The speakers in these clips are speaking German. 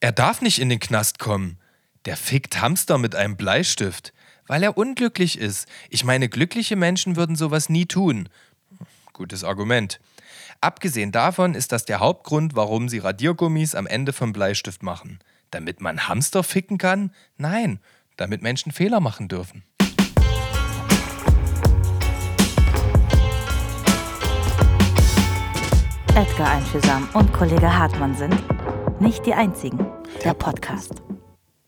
Er darf nicht in den Knast kommen. Der fickt Hamster mit einem Bleistift, weil er unglücklich ist. Ich meine, glückliche Menschen würden sowas nie tun. Gutes Argument. Abgesehen davon ist das der Hauptgrund, warum sie Radiergummis am Ende vom Bleistift machen. Damit man Hamster ficken kann? Nein, damit Menschen Fehler machen dürfen. Edgar Einfühlsam und Kollege Hartmann sind nicht die einzigen. Der Podcast.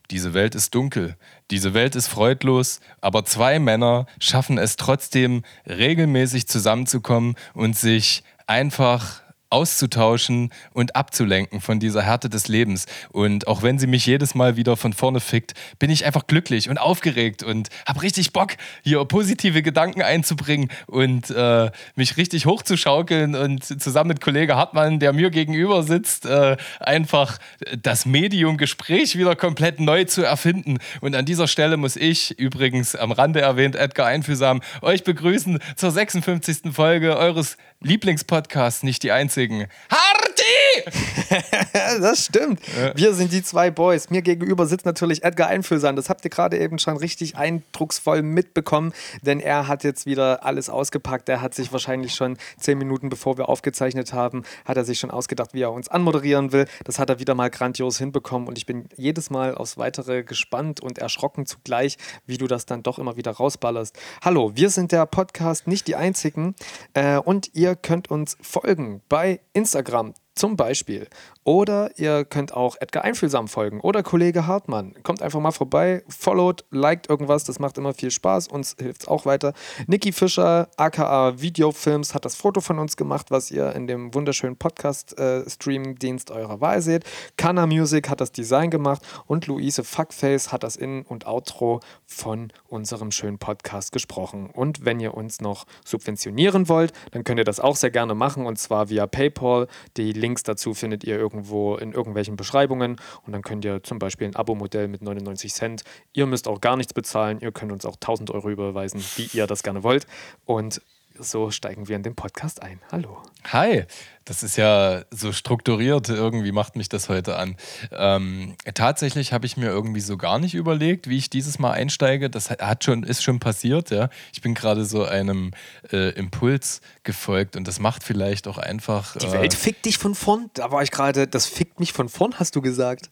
Diese Welt ist dunkel, diese Welt ist freudlos, aber zwei Männer schaffen es trotzdem regelmäßig zusammenzukommen und sich einfach auszutauschen und abzulenken von dieser Härte des Lebens. Und auch wenn sie mich jedes Mal wieder von vorne fickt, bin ich einfach glücklich und aufgeregt und habe richtig Bock, hier positive Gedanken einzubringen und äh, mich richtig hochzuschaukeln und zusammen mit Kollege Hartmann, der mir gegenüber sitzt, äh, einfach das Medium Gespräch wieder komplett neu zu erfinden. Und an dieser Stelle muss ich, übrigens am Rande erwähnt, Edgar Einfühlsam, euch begrüßen zur 56. Folge eures Lieblingspodcasts, nicht die einzigen. Hardy! das stimmt. Ja. Wir sind die zwei Boys. Mir gegenüber sitzt natürlich Edgar Einfühlsam. Das habt ihr gerade eben schon richtig eindrucksvoll mitbekommen, denn er hat jetzt wieder alles ausgepackt. Er hat sich wahrscheinlich schon zehn Minuten bevor wir aufgezeichnet haben, hat er sich schon ausgedacht, wie er uns anmoderieren will. Das hat er wieder mal grandios hinbekommen und ich bin jedes Mal aufs Weitere gespannt und erschrocken zugleich, wie du das dann doch immer wieder rausballerst. Hallo, wir sind der Podcast nicht die einzigen äh, und ihr ihr könnt uns folgen bei Instagram zum Beispiel. Oder ihr könnt auch Edgar Einfühlsam folgen oder Kollege Hartmann. Kommt einfach mal vorbei, followt, liked irgendwas, das macht immer viel Spaß, uns hilft es auch weiter. Niki Fischer, aka Videofilms, hat das Foto von uns gemacht, was ihr in dem wunderschönen Podcast-Stream-Dienst äh, eurer Wahl seht. Kana Music hat das Design gemacht und Luise Fuckface hat das In- und Outro von unserem schönen Podcast gesprochen. Und wenn ihr uns noch subventionieren wollt, dann könnt ihr das auch sehr gerne machen und zwar via PayPal. Die Links dazu findet ihr irgendwo in irgendwelchen Beschreibungen und dann könnt ihr zum Beispiel ein Abo-Modell mit 99 Cent. Ihr müsst auch gar nichts bezahlen, ihr könnt uns auch 1000 Euro überweisen, wie ihr das gerne wollt. Und so steigen wir in den Podcast ein. Hallo. Hi, das ist ja so strukturiert, irgendwie macht mich das heute an. Ähm, tatsächlich habe ich mir irgendwie so gar nicht überlegt, wie ich dieses Mal einsteige. Das hat schon, ist schon passiert, ja. Ich bin gerade so einem äh, Impuls gefolgt und das macht vielleicht auch einfach. Die Welt äh, fickt dich von vorn. Da war ich gerade, das fickt mich von vorn, hast du gesagt.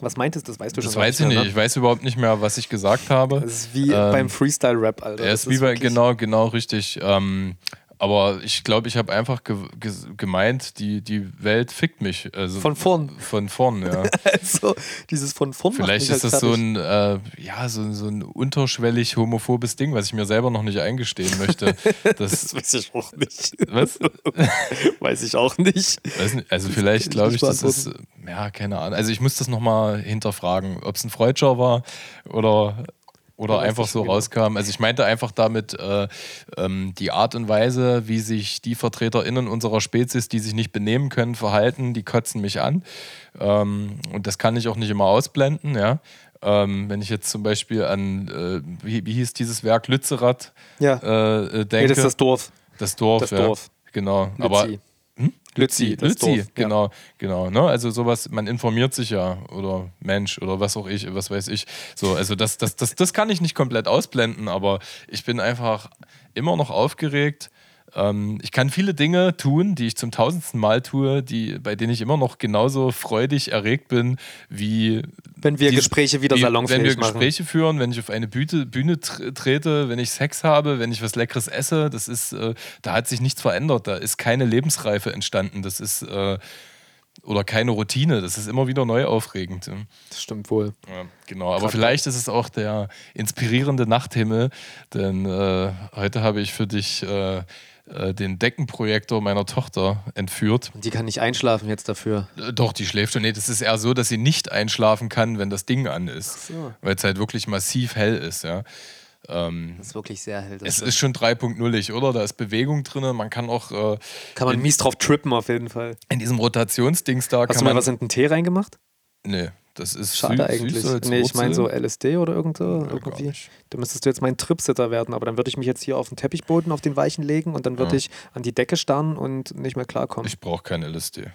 Was meintest du? Das weißt du schon. Das weiß ich nicht. Ne? Ich weiß überhaupt nicht mehr, was ich gesagt habe. Das ist wie ähm, beim Freestyle-Rap, Alter. Er ist, ist wie bei, genau, genau, richtig. Ähm, aber ich glaube, ich habe einfach ge ge gemeint, die, die Welt fickt mich. Also von vorn. Von vorn, ja. also dieses von vorn. Vielleicht ist halt das so ein, äh, ja, so, so ein unterschwellig homophobes Ding, was ich mir selber noch nicht eingestehen möchte. Das, das weiß ich auch nicht. Was? weiß ich auch nicht. nicht also vielleicht glaube ich, das ist, ja, keine Ahnung. Also ich muss das nochmal hinterfragen, ob es ein Freudscher war oder oder ja, einfach so rauskam. Also ich meinte einfach damit äh, ähm, die Art und Weise, wie sich die VertreterInnen unserer Spezies, die sich nicht benehmen können, verhalten, die kotzen mich an. Ähm, und das kann ich auch nicht immer ausblenden, ja. Ähm, wenn ich jetzt zum Beispiel an, äh, wie, wie, hieß dieses Werk, Lützerath ja. äh, denke. Nee, das ist das Dorf. Das Dorf, das ja. Dorf. Genau. Lützi. Aber? Lützi, Lützi, Dorf, genau, ja. genau. Ne? Also sowas, man informiert sich ja oder Mensch oder was auch ich, was weiß ich. So, also das, das, das, das kann ich nicht komplett ausblenden, aber ich bin einfach immer noch aufgeregt ähm, ich kann viele Dinge tun, die ich zum tausendsten Mal tue, die, bei denen ich immer noch genauso freudig erregt bin, wie wenn wir dies, Gespräche wieder salonfähig machen. Wenn wir Gespräche machen. führen, wenn ich auf eine Bühne, Bühne trete, wenn ich Sex habe, wenn ich was Leckeres esse, das ist, äh, da hat sich nichts verändert. Da ist keine Lebensreife entstanden. Das ist äh, oder keine Routine. Das ist immer wieder neu aufregend. Das stimmt wohl. Ja, genau, aber vielleicht ist es auch der inspirierende Nachthimmel, denn äh, heute habe ich für dich äh, äh, den Deckenprojektor meiner Tochter entführt. Die kann nicht einschlafen jetzt dafür. Äh, doch, die schläft schon. Nee, das ist eher so, dass sie nicht einschlafen kann, wenn das Ding an ist. So. Weil es halt wirklich massiv hell ist, ja. Ähm, das ist wirklich sehr hell. Es ist schon 3.0, oder? Da ist Bewegung drin. Man kann auch. Äh, kann man mies drauf trippen, auf jeden Fall. In diesem Rotationsdings da. Hast du mal was in den Tee reingemacht? Nee. Das ist Schade süß, eigentlich. Süß nee, ich meine so LSD oder irgend so. Ja, irgendwie. Da müsstest du jetzt mein Tripsitter werden, aber dann würde ich mich jetzt hier auf den Teppichboden, auf den Weichen legen und dann würde ja. ich an die Decke starren und nicht mehr klarkommen. Ich brauche kein LSD.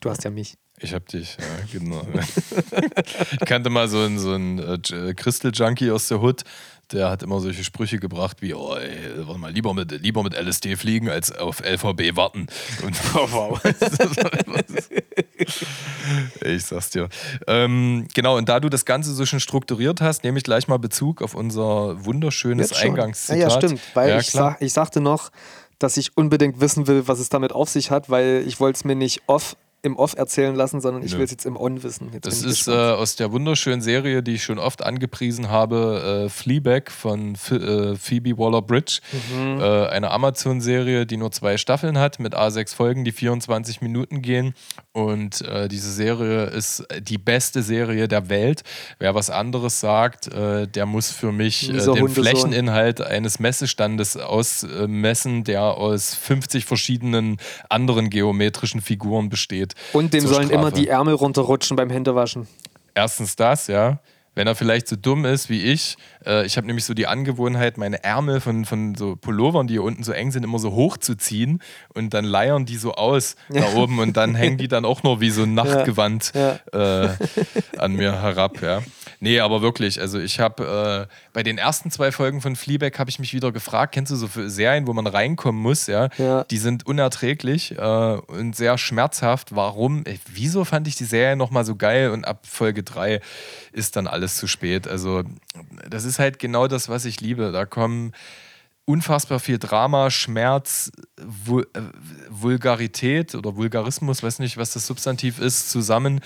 Du hast ja mich. Ich hab dich, ja, genau. ich kannte mal so einen, so einen äh, Crystal Junkie aus der Hood, der hat immer solche Sprüche gebracht wie, oh, ey, warte mal, lieber mit, lieber mit LSD fliegen, als auf LVB warten. Und, oh, wow. ich sag's dir. Ähm, genau, und da du das Ganze so schön strukturiert hast, nehme ich gleich mal Bezug auf unser wunderschönes Eingangszitat. Ja, ja, stimmt, weil ja, ich, sag, ich sagte noch, dass ich unbedingt wissen will, was es damit auf sich hat, weil ich wollte es mir nicht off im Off erzählen lassen, sondern ich will es jetzt im On wissen. Jetzt das ist äh, aus der wunderschönen Serie, die ich schon oft angepriesen habe, äh, Fleabag von F äh, Phoebe Waller-Bridge. Mhm. Äh, eine Amazon-Serie, die nur zwei Staffeln hat, mit A6 Folgen, die 24 Minuten gehen. Und äh, diese Serie ist die beste Serie der Welt. Wer was anderes sagt, äh, der muss für mich den Hundesohn. Flächeninhalt eines Messestandes ausmessen, der aus 50 verschiedenen anderen geometrischen Figuren besteht. Und dem sollen Strafe. immer die Ärmel runterrutschen beim Händewaschen. Erstens das, ja. Wenn er vielleicht so dumm ist wie ich, äh, ich habe nämlich so die Angewohnheit, meine Ärmel von, von so Pullovern, die hier unten so eng sind, immer so hoch zu ziehen und dann leiern die so aus da oben und dann hängen die dann auch nur wie so ein Nachtgewand ja. Ja. Äh, an mir herab, ja. Nee, aber wirklich, also ich habe äh, bei den ersten zwei Folgen von Fleabag habe ich mich wieder gefragt, kennst du so Serien, wo man reinkommen muss, ja? ja. Die sind unerträglich äh, und sehr schmerzhaft. Warum? Ey, wieso fand ich die Serie nochmal so geil und ab Folge 3 ist dann alles zu spät. Also das ist halt genau das, was ich liebe. Da kommen unfassbar viel Drama, Schmerz, Vul äh, Vulgarität oder Vulgarismus, weiß nicht, was das Substantiv ist, zusammen.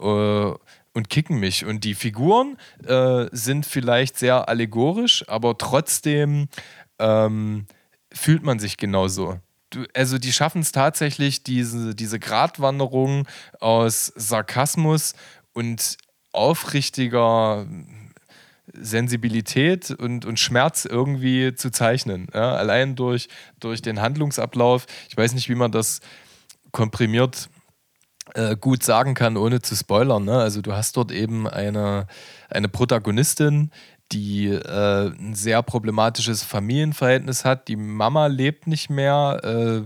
Äh, und kicken mich. Und die Figuren äh, sind vielleicht sehr allegorisch, aber trotzdem ähm, fühlt man sich genauso. Du, also die schaffen es tatsächlich, diese, diese Gratwanderung aus Sarkasmus und aufrichtiger Sensibilität und, und Schmerz irgendwie zu zeichnen. Ja? Allein durch, durch den Handlungsablauf. Ich weiß nicht, wie man das komprimiert äh, gut sagen kann, ohne zu spoilern. Ne? Also du hast dort eben eine, eine Protagonistin, die äh, ein sehr problematisches Familienverhältnis hat. Die Mama lebt nicht mehr, äh,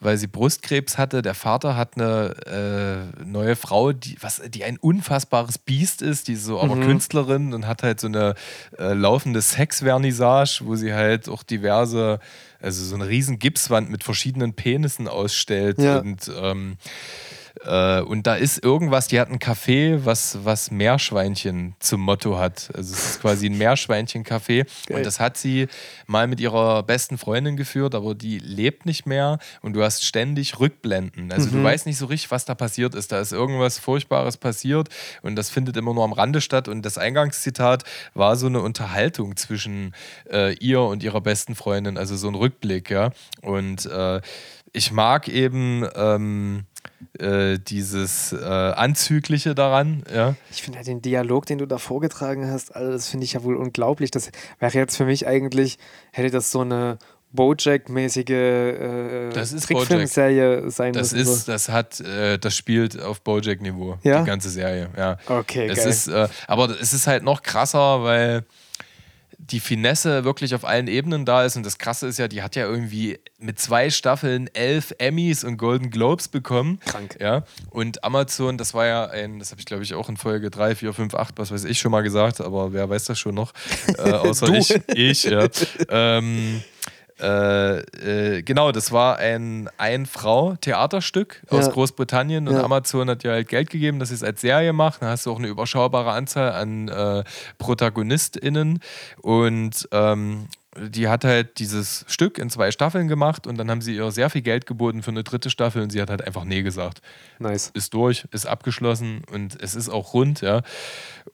weil sie Brustkrebs hatte. Der Vater hat eine äh, neue Frau, die, was, die ein unfassbares Biest ist, die ist so aber mhm. Künstlerin und hat halt so eine äh, laufende Sexvernissage, wo sie halt auch diverse, also so eine riesen Gipswand mit verschiedenen Penissen ausstellt ja. und ähm, äh, und da ist irgendwas, die hat ein Café, was, was Meerschweinchen zum Motto hat. Also es ist quasi ein Meerschweinchen-Café. Und das hat sie mal mit ihrer besten Freundin geführt, aber die lebt nicht mehr und du hast ständig Rückblenden. Also mhm. du weißt nicht so richtig, was da passiert ist. Da ist irgendwas Furchtbares passiert und das findet immer nur am Rande statt. Und das Eingangszitat war so eine Unterhaltung zwischen äh, ihr und ihrer besten Freundin, also so ein Rückblick, ja. Und äh, ich mag eben ähm, äh, dieses äh, Anzügliche daran. Ja. Ich finde halt den Dialog, den du da vorgetragen hast, also das finde ich ja wohl unglaublich. Das wäre jetzt für mich eigentlich, hätte das so eine Bojack-mäßige äh, Trickfilmserie sein das müssen. Ist, das hat, äh, das spielt auf Bojack-Niveau, ja? die ganze Serie. Ja. Okay, es geil. Ist, äh, aber es ist halt noch krasser, weil die Finesse wirklich auf allen Ebenen da ist. Und das Krasse ist ja, die hat ja irgendwie mit zwei Staffeln elf Emmys und Golden Globes bekommen. Krank. Ja. Und Amazon, das war ja ein, das habe ich glaube ich auch in Folge 3, 4, 5, 8, was weiß ich schon mal gesagt, aber wer weiß das schon noch? Äh, außer ich. Ich, ja. ähm, äh, äh, genau, das war ein Ein-Frau-Theaterstück aus ja. Großbritannien und ja. Amazon hat ja halt Geld gegeben, dass sie es als Serie macht. Dann hast du auch eine überschaubare Anzahl an äh, ProtagonistInnen und ähm, die hat halt dieses Stück in zwei Staffeln gemacht und dann haben sie ihr sehr viel Geld geboten für eine dritte Staffel und sie hat halt einfach Nee gesagt. Nice. Ist durch, ist abgeschlossen und es ist auch rund, ja.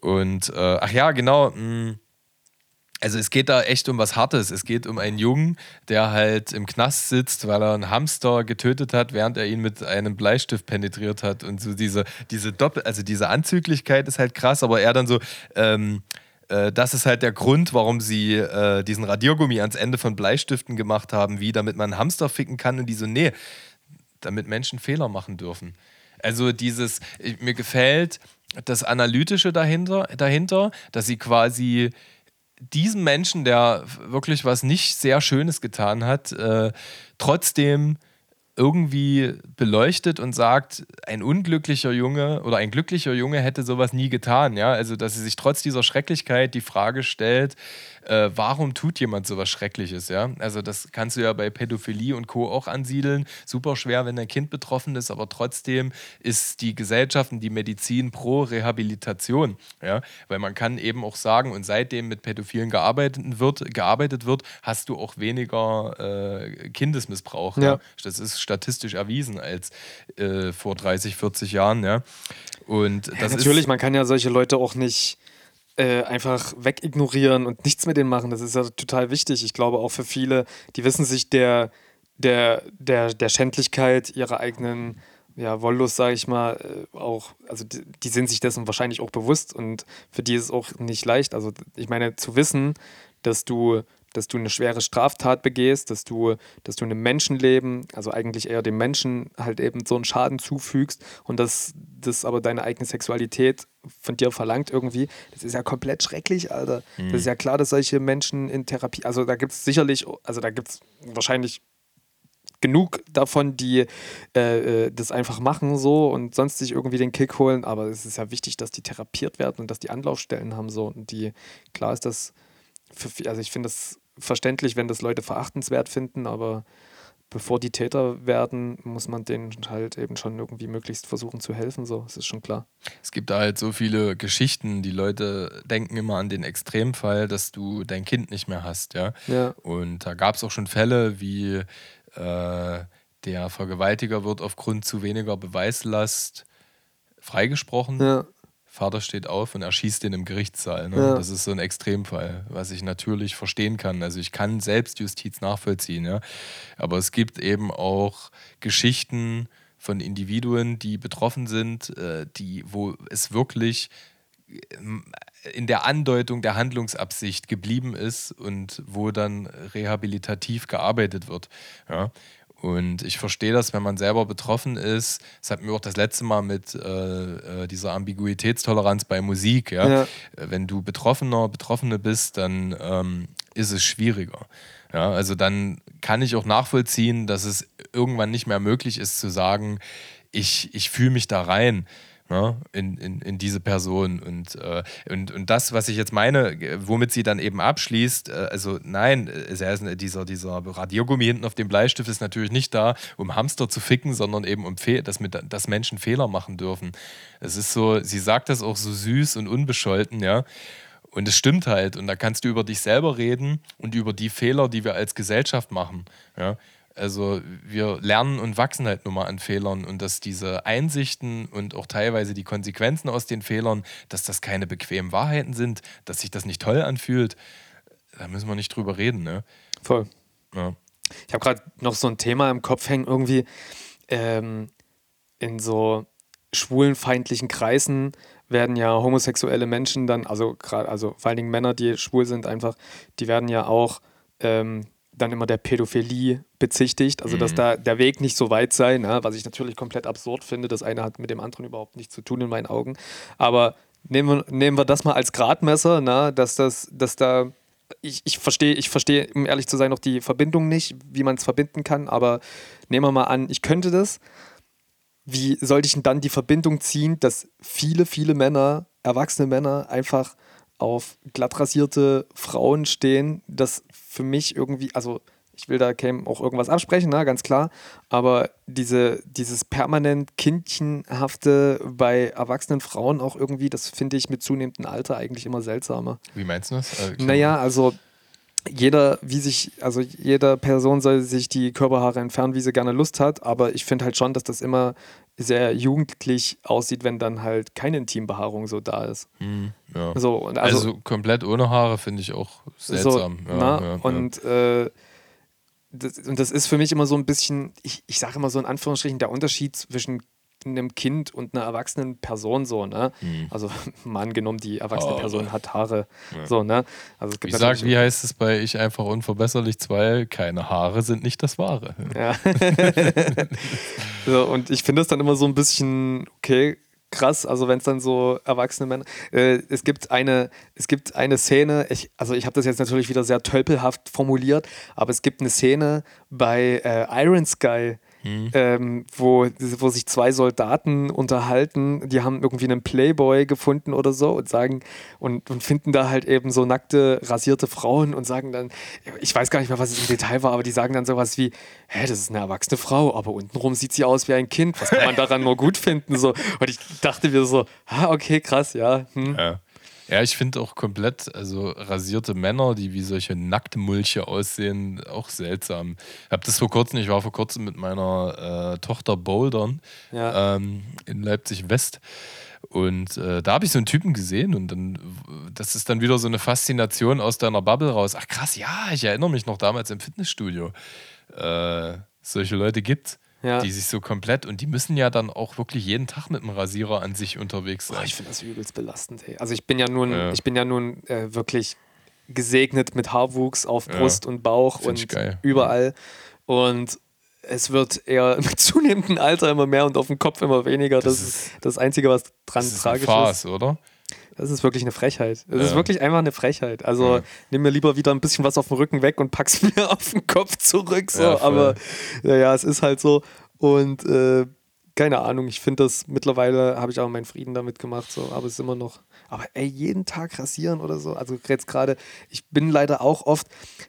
Und äh, ach ja, genau. Mh, mm, also es geht da echt um was Hartes. Es geht um einen Jungen, der halt im Knast sitzt, weil er einen Hamster getötet hat, während er ihn mit einem Bleistift penetriert hat. Und so diese, diese Doppel, also diese Anzüglichkeit ist halt krass, aber er dann so, ähm, äh, das ist halt der Grund, warum sie äh, diesen Radiergummi ans Ende von Bleistiften gemacht haben, wie damit man einen Hamster ficken kann und die so, nee, damit Menschen Fehler machen dürfen. Also dieses, mir gefällt das Analytische dahinter, dahinter dass sie quasi diesem Menschen, der wirklich was nicht sehr Schönes getan hat, äh, trotzdem irgendwie beleuchtet und sagt, ein unglücklicher Junge oder ein glücklicher Junge hätte sowas nie getan. Ja? Also, dass sie sich trotz dieser Schrecklichkeit die Frage stellt, äh, warum tut jemand sowas Schreckliches? Ja? Also, das kannst du ja bei Pädophilie und Co. auch ansiedeln. Super schwer, wenn ein Kind betroffen ist, aber trotzdem ist die Gesellschaft und die Medizin pro Rehabilitation. Ja? Weil man kann eben auch sagen, und seitdem mit Pädophilen gearbeitet wird, gearbeitet wird hast du auch weniger äh, Kindesmissbrauch. Ja. ja. Das ist statistisch erwiesen als äh, vor 30, 40 Jahren. Ja. Und ja, natürlich, man kann ja solche Leute auch nicht äh, einfach wegignorieren und nichts mit denen machen. Das ist ja total wichtig. Ich glaube auch für viele, die wissen sich der, der, der, der Schändlichkeit ihrer eigenen ja, Wollust, sage ich mal, äh, auch, also die, die, sind sich dessen wahrscheinlich auch bewusst und für die ist es auch nicht leicht. Also ich meine, zu wissen, dass du dass du eine schwere Straftat begehst, dass du, dass du einem Menschenleben, also eigentlich eher dem Menschen halt eben so einen Schaden zufügst und dass das aber deine eigene Sexualität von dir verlangt irgendwie, das ist ja komplett schrecklich, Alter. Mhm. Das ist ja klar, dass solche Menschen in Therapie, also da gibt es sicherlich, also da gibt es wahrscheinlich genug davon, die äh, äh, das einfach machen so und sonst sich irgendwie den Kick holen, aber es ist ja wichtig, dass die therapiert werden und dass die Anlaufstellen haben so und die, klar ist das, für, also ich finde das verständlich, wenn das Leute verachtenswert finden, aber bevor die Täter werden, muss man denen halt eben schon irgendwie möglichst versuchen zu helfen. So, das ist schon klar. Es gibt da halt so viele Geschichten. Die Leute denken immer an den Extremfall, dass du dein Kind nicht mehr hast, ja. ja. Und da gab es auch schon Fälle, wie äh, der Vergewaltiger wird aufgrund zu weniger Beweislast freigesprochen. Ja. Vater steht auf und erschießt den im Gerichtssaal. Ne? Ja. Das ist so ein Extremfall, was ich natürlich verstehen kann. Also ich kann Selbstjustiz nachvollziehen, ja. Aber es gibt eben auch Geschichten von Individuen, die betroffen sind, äh, die, wo es wirklich ähm, in der Andeutung der Handlungsabsicht geblieben ist und wo dann rehabilitativ gearbeitet wird. Ja. Und ich verstehe das, wenn man selber betroffen ist. Das hatten wir auch das letzte Mal mit äh, äh dieser Ambiguitätstoleranz bei Musik. Ja? ja? Wenn du Betroffener, Betroffene bist, dann ähm, ist es schwieriger. Ja? Also dann kann ich auch nachvollziehen, dass es irgendwann nicht mehr möglich ist zu sagen, ich, ich fühle mich da rein ne, in, in, in diese Person. Und, äh, und, und das, was ich jetzt meine, womit sie dann eben abschließt, äh, also nein, äh, dieser, dieser Radiergummi hinten auf dem Bleistift ist natürlich nicht da, um Hamster zu ficken, sondern eben um dass, mit, dass Menschen Fehler machen dürfen. Es ist so, sie sagt das auch so süß und unbescholten, ja. Und es stimmt halt. Und da kannst du über dich selber reden und über die Fehler, die wir als Gesellschaft machen. Ja? Also wir lernen und wachsen halt nur mal an Fehlern und dass diese Einsichten und auch teilweise die Konsequenzen aus den Fehlern, dass das keine bequemen Wahrheiten sind, dass sich das nicht toll anfühlt, da müssen wir nicht drüber reden. Ne? Voll. Ja. Ich habe gerade noch so ein Thema im Kopf hängen, irgendwie ähm, in so schwulenfeindlichen Kreisen werden ja homosexuelle Menschen dann, also gerade, also vor allen Dingen Männer, die schwul sind, einfach, die werden ja auch ähm, dann immer der Pädophilie bezichtigt, also dass mhm. da der Weg nicht so weit sei, ne? was ich natürlich komplett absurd finde. Das eine hat mit dem anderen überhaupt nichts zu tun in meinen Augen. Aber nehmen wir, nehmen wir das mal als Gradmesser, ne? dass das, dass da ich, ich verstehe, ich verstehe, um ehrlich zu sein, noch die Verbindung nicht, wie man es verbinden kann, aber nehmen wir mal an, ich könnte das. Wie sollte ich denn dann die Verbindung ziehen, dass viele, viele Männer, erwachsene Männer, einfach auf glatt rasierte Frauen stehen, das für mich irgendwie, also ich will da Cam auch irgendwas absprechen, na, ganz klar, aber diese, dieses permanent Kindchenhafte bei erwachsenen Frauen auch irgendwie, das finde ich mit zunehmendem Alter eigentlich immer seltsamer. Wie meinst du das? Äh, naja, also jeder, wie sich, also jeder Person soll sich die Körperhaare entfernen, wie sie gerne Lust hat, aber ich finde halt schon, dass das immer sehr jugendlich aussieht, wenn dann halt keine Intimbehaarung so da ist. Mm, ja. so, also, also, komplett ohne Haare finde ich auch seltsam. So, ja, ja, und, äh, das, und das ist für mich immer so ein bisschen, ich, ich sage immer so in Anführungsstrichen, der Unterschied zwischen einem Kind und einer erwachsenen Person so, ne? Mhm. Also mal angenommen, die erwachsene oh, Person hat Haare. Ja. So, ne? Also es gibt wie, sagt, wie heißt es bei Ich einfach unverbesserlich 2? Keine Haare sind nicht das Wahre. Ja. so, und ich finde es dann immer so ein bisschen, okay, krass, also wenn es dann so erwachsene Männer. Äh, es gibt eine, es gibt eine Szene, ich, also ich habe das jetzt natürlich wieder sehr tölpelhaft formuliert, aber es gibt eine Szene bei äh, Iron Sky, hm. ähm, wo, wo sich zwei Soldaten unterhalten, die haben irgendwie einen Playboy gefunden oder so und sagen und, und finden da halt eben so nackte, rasierte Frauen und sagen dann, ich weiß gar nicht mehr, was es im Detail war, aber die sagen dann sowas wie, hä, das ist eine erwachsene Frau, aber untenrum sieht sie aus wie ein Kind. Was kann man daran nur gut finden? So. Und ich dachte mir so, ah, okay, krass, ja. Hm. ja. Ja, ich finde auch komplett, also rasierte Männer, die wie solche Nacktmulche aussehen, auch seltsam. Ich habe das vor kurzem, ich war vor kurzem mit meiner äh, Tochter bouldern ja. ähm, in Leipzig West. Und äh, da habe ich so einen Typen gesehen und dann, das ist dann wieder so eine Faszination aus deiner Bubble raus. Ach krass, ja, ich erinnere mich noch damals im Fitnessstudio. Äh, solche Leute gibt's ja. die sich so komplett und die müssen ja dann auch wirklich jeden Tag mit dem Rasierer an sich unterwegs sein. Boah, ich finde das übelst belastend. Ey. Also ich bin ja nun, ja. ich bin ja nun äh, wirklich gesegnet mit Haarwuchs auf Brust ja. und Bauch find und überall und es wird eher mit zunehmendem Alter immer mehr und auf dem Kopf immer weniger. Das, das ist das Einzige, was dran das tragisch ist. Farce, oder? Das ist wirklich eine Frechheit. Das ja. ist wirklich einfach eine Frechheit. Also ja. nimm mir lieber wieder ein bisschen was auf dem Rücken weg und pack's mir auf den Kopf zurück. So. Ja, Aber ja, es ist halt so. Und äh, keine Ahnung, ich finde das mittlerweile, habe ich auch meinen Frieden damit gemacht, so, aber es ist immer noch, aber ey, jeden Tag rasieren oder so, also jetzt gerade, ich bin leider auch oft,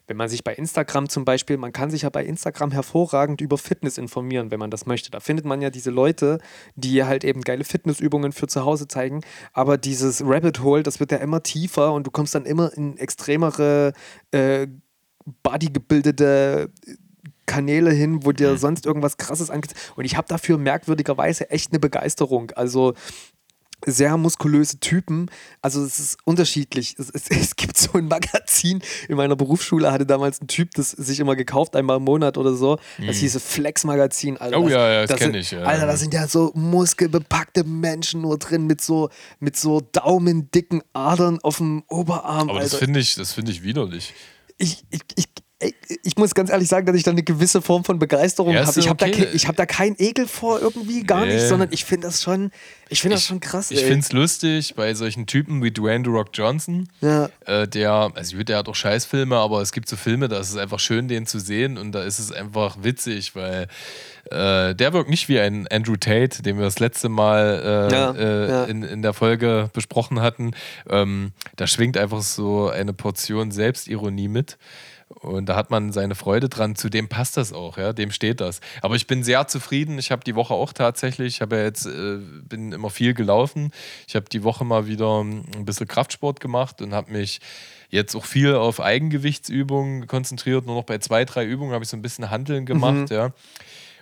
wenn man sich bei Instagram zum Beispiel, man kann sich ja bei Instagram hervorragend über Fitness informieren, wenn man das möchte. Da findet man ja diese Leute, die halt eben geile Fitnessübungen für zu Hause zeigen, aber dieses Rabbit Hole, das wird ja immer tiefer und du kommst dann immer in extremere äh, bodygebildete Kanäle hin, wo dir mhm. sonst irgendwas krasses angeht. Und ich habe dafür merkwürdigerweise echt eine Begeisterung. Also sehr muskulöse Typen. Also es ist unterschiedlich. Es, es, es, gibt so ein Magazin in meiner Berufsschule, hatte damals ein Typ, das sich immer gekauft, einmal im Monat oder so. Das mhm. hieß Flex-Magazin. Alter, oh ja, ja das, das kenne ich. Ja. Alter, da sind ja so muskelbepackte Menschen nur drin mit so, mit so daumendicken Adern auf dem Oberarm. Aber das finde ich, find ich widerlich. Ich, ich, ich, ich muss ganz ehrlich sagen, dass ich da eine gewisse Form von Begeisterung ja, habe. Ich habe okay. da, hab da keinen Ekel vor irgendwie, gar nee. nicht, sondern ich finde das schon, ich finde das schon krass. Ich finde es lustig bei solchen Typen wie Dwayne The Rock Johnson, ja. äh, der, also der hat auch Scheißfilme, aber es gibt so Filme, da ist es einfach schön, den zu sehen und da ist es einfach witzig, weil äh, der wirkt nicht wie ein Andrew Tate, den wir das letzte Mal äh, ja, äh, ja. In, in der Folge besprochen hatten. Ähm, da schwingt einfach so eine Portion Selbstironie mit. Und da hat man seine Freude dran. Zu dem passt das auch, ja, dem steht das. Aber ich bin sehr zufrieden. Ich habe die Woche auch tatsächlich, ich habe ja jetzt, äh, bin immer viel gelaufen. Ich habe die Woche mal wieder ein bisschen Kraftsport gemacht und habe mich jetzt auch viel auf Eigengewichtsübungen konzentriert. Nur noch bei zwei, drei Übungen habe ich so ein bisschen Handeln gemacht, mhm. ja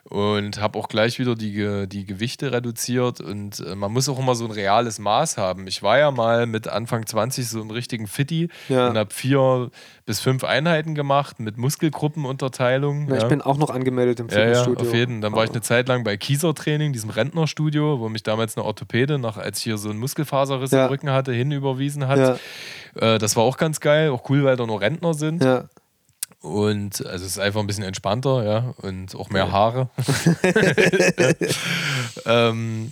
und habe auch gleich wieder die, die Gewichte reduziert und äh, man muss auch immer so ein reales Maß haben. Ich war ja mal mit Anfang 20 so ein richtigen Fitti ja. und habe vier bis fünf Einheiten gemacht mit Muskelgruppenunterteilung. Ja, ja. Ich bin auch noch angemeldet im Fitnessstudio. Ja, auf jeden. Dann war ich eine Zeit lang bei Kieser Training, diesem Rentnerstudio, wo mich damals eine Orthopäde, nach, als ich hier so einen Muskelfaserriss im Rücken hatte, hinüberwiesen hat. Äh, das war auch ganz geil, auch cool, weil da nur Rentner sind. Ja. Und also es ist einfach ein bisschen entspannter, ja, und auch mehr Haare. ähm,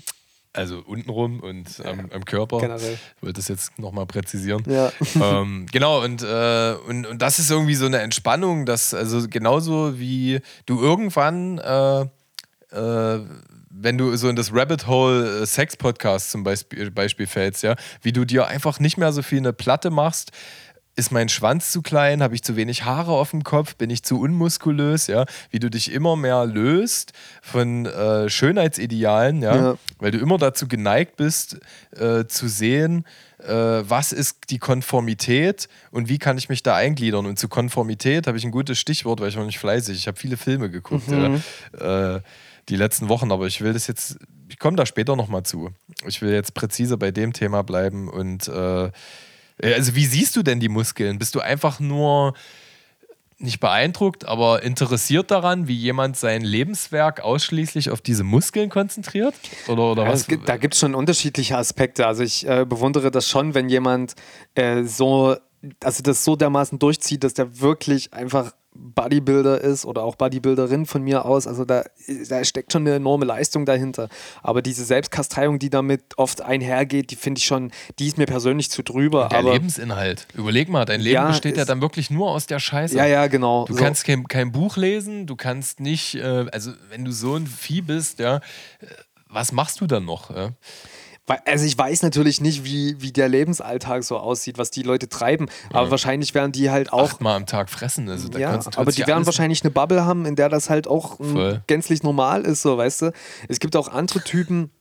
also untenrum und am, am Körper. Generell. Ich wollte das jetzt nochmal präzisieren. Ja. Ähm, genau, und, äh, und, und das ist irgendwie so eine Entspannung, dass, also genauso wie du irgendwann, äh, äh, wenn du so in das Rabbit Hole äh, Sex Podcast zum Beispiel, Beispiel fällst, ja, wie du dir einfach nicht mehr so viel eine Platte machst, ist mein Schwanz zu klein, habe ich zu wenig Haare auf dem Kopf, bin ich zu unmuskulös, ja, wie du dich immer mehr löst von äh, Schönheitsidealen, ja? ja? weil du immer dazu geneigt bist, äh, zu sehen, äh, was ist die Konformität und wie kann ich mich da eingliedern. Und zu Konformität habe ich ein gutes Stichwort, weil ich war nicht fleißig. Ich habe viele Filme geguckt, mhm. ja? Äh, die letzten Wochen, aber ich will das jetzt, ich komme da später nochmal zu. Ich will jetzt präzise bei dem Thema bleiben und äh, also wie siehst du denn die Muskeln? Bist du einfach nur nicht beeindruckt, aber interessiert daran, wie jemand sein Lebenswerk ausschließlich auf diese Muskeln konzentriert? Oder, oder was? Gibt, da gibt es schon unterschiedliche Aspekte. Also ich äh, bewundere das schon, wenn jemand äh, so, also das so dermaßen durchzieht, dass der wirklich einfach Bodybuilder ist oder auch Bodybuilderin von mir aus. Also da, da steckt schon eine enorme Leistung dahinter. Aber diese Selbstkastreiung, die damit oft einhergeht, die finde ich schon, die ist mir persönlich zu drüber. Der aber Lebensinhalt. Überleg mal, dein Leben Ja, besteht ja dann wirklich nur aus der Scheiße. ja, ja, genau. Du So. kannst kein, kein Buch lesen, du kannst nicht, äh, also wenn du so ein Vieh bist, ja, äh, was machst du dann noch? Ja? Also ich weiß natürlich nicht, wie, wie der Lebensalltag so aussieht, was die Leute treiben, aber wahrscheinlich werden die halt auch. Achtmal am Tag fressen. Also da Ja, konzentriert aber sich die ja werden wahrscheinlich eine Bubble haben, in der das halt auch mm, Voll. gänzlich normal ist, so weißt du. Es gibt auch andere Typen.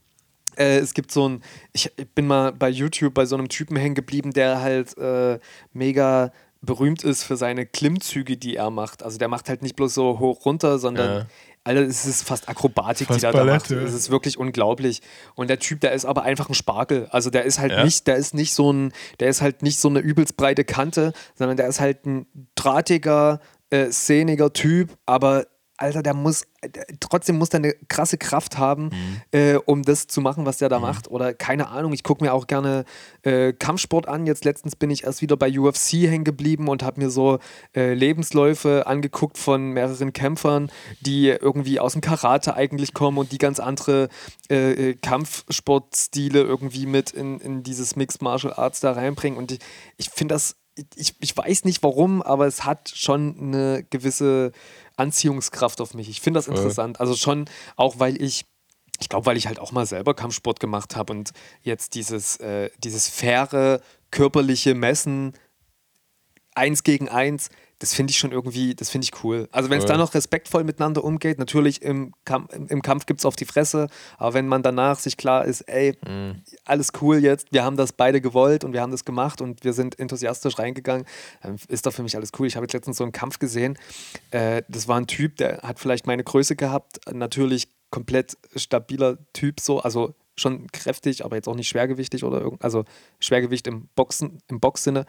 Äh, es gibt so ein, ich bin mal bei YouTube bei so einem Typen hängen geblieben, der halt äh, mega berühmt ist für seine Klimmzüge, die er macht. Also der macht halt nicht bloß so hoch runter, sondern Ja. Alter, es ist fast Akrobatik, Fast die er da macht. Es ist wirklich unglaublich. Und der Typ, der ist aber einfach ein Spargel. Also der ist halt Ja. nicht, der ist nicht so ein, der ist halt nicht so eine übelst breite Kante, sondern der ist halt ein drahtiger, äh, szeniger Typ, aber Alter, der muss, der, trotzdem muss der eine krasse Kraft haben, äh, um das zu machen, was der da macht. Oder keine Ahnung, ich gucke mir auch gerne äh, Kampfsport an. Jetzt letztens bin ich erst wieder bei UFC hängen geblieben und habe mir so äh, Lebensläufe angeguckt von mehreren Kämpfern, die irgendwie aus dem Karate eigentlich kommen und die ganz andere äh, äh, Kampfsportstile irgendwie mit in, in dieses Mixed Martial Arts da reinbringen. Und ich, ich finde das, ich, ich weiß nicht warum, aber es hat schon eine gewisse Anziehungskraft auf mich. Ich finde das interessant. Also schon auch, weil ich ich glaube, weil ich halt auch mal selber Kampfsport gemacht habe und jetzt dieses, äh, dieses faire körperliche Messen eins gegen eins, das finde ich schon irgendwie, das finde ich cool. Also wenn es da noch respektvoll miteinander umgeht, natürlich im, Kamp im, Kampf gibt es auf die Fresse, aber wenn man danach sich klar ist, ey, alles cool jetzt, wir haben das beide gewollt und wir haben das gemacht und wir sind enthusiastisch reingegangen, dann ist doch für mich alles cool. Ich habe jetzt letztens so einen Kampf gesehen, äh, das war ein Typ, der hat vielleicht meine Größe gehabt, natürlich komplett stabiler Typ so, also schon kräftig, aber jetzt auch nicht schwergewichtig oder irgend, also Schwergewicht im Boxen, im Boxsinne.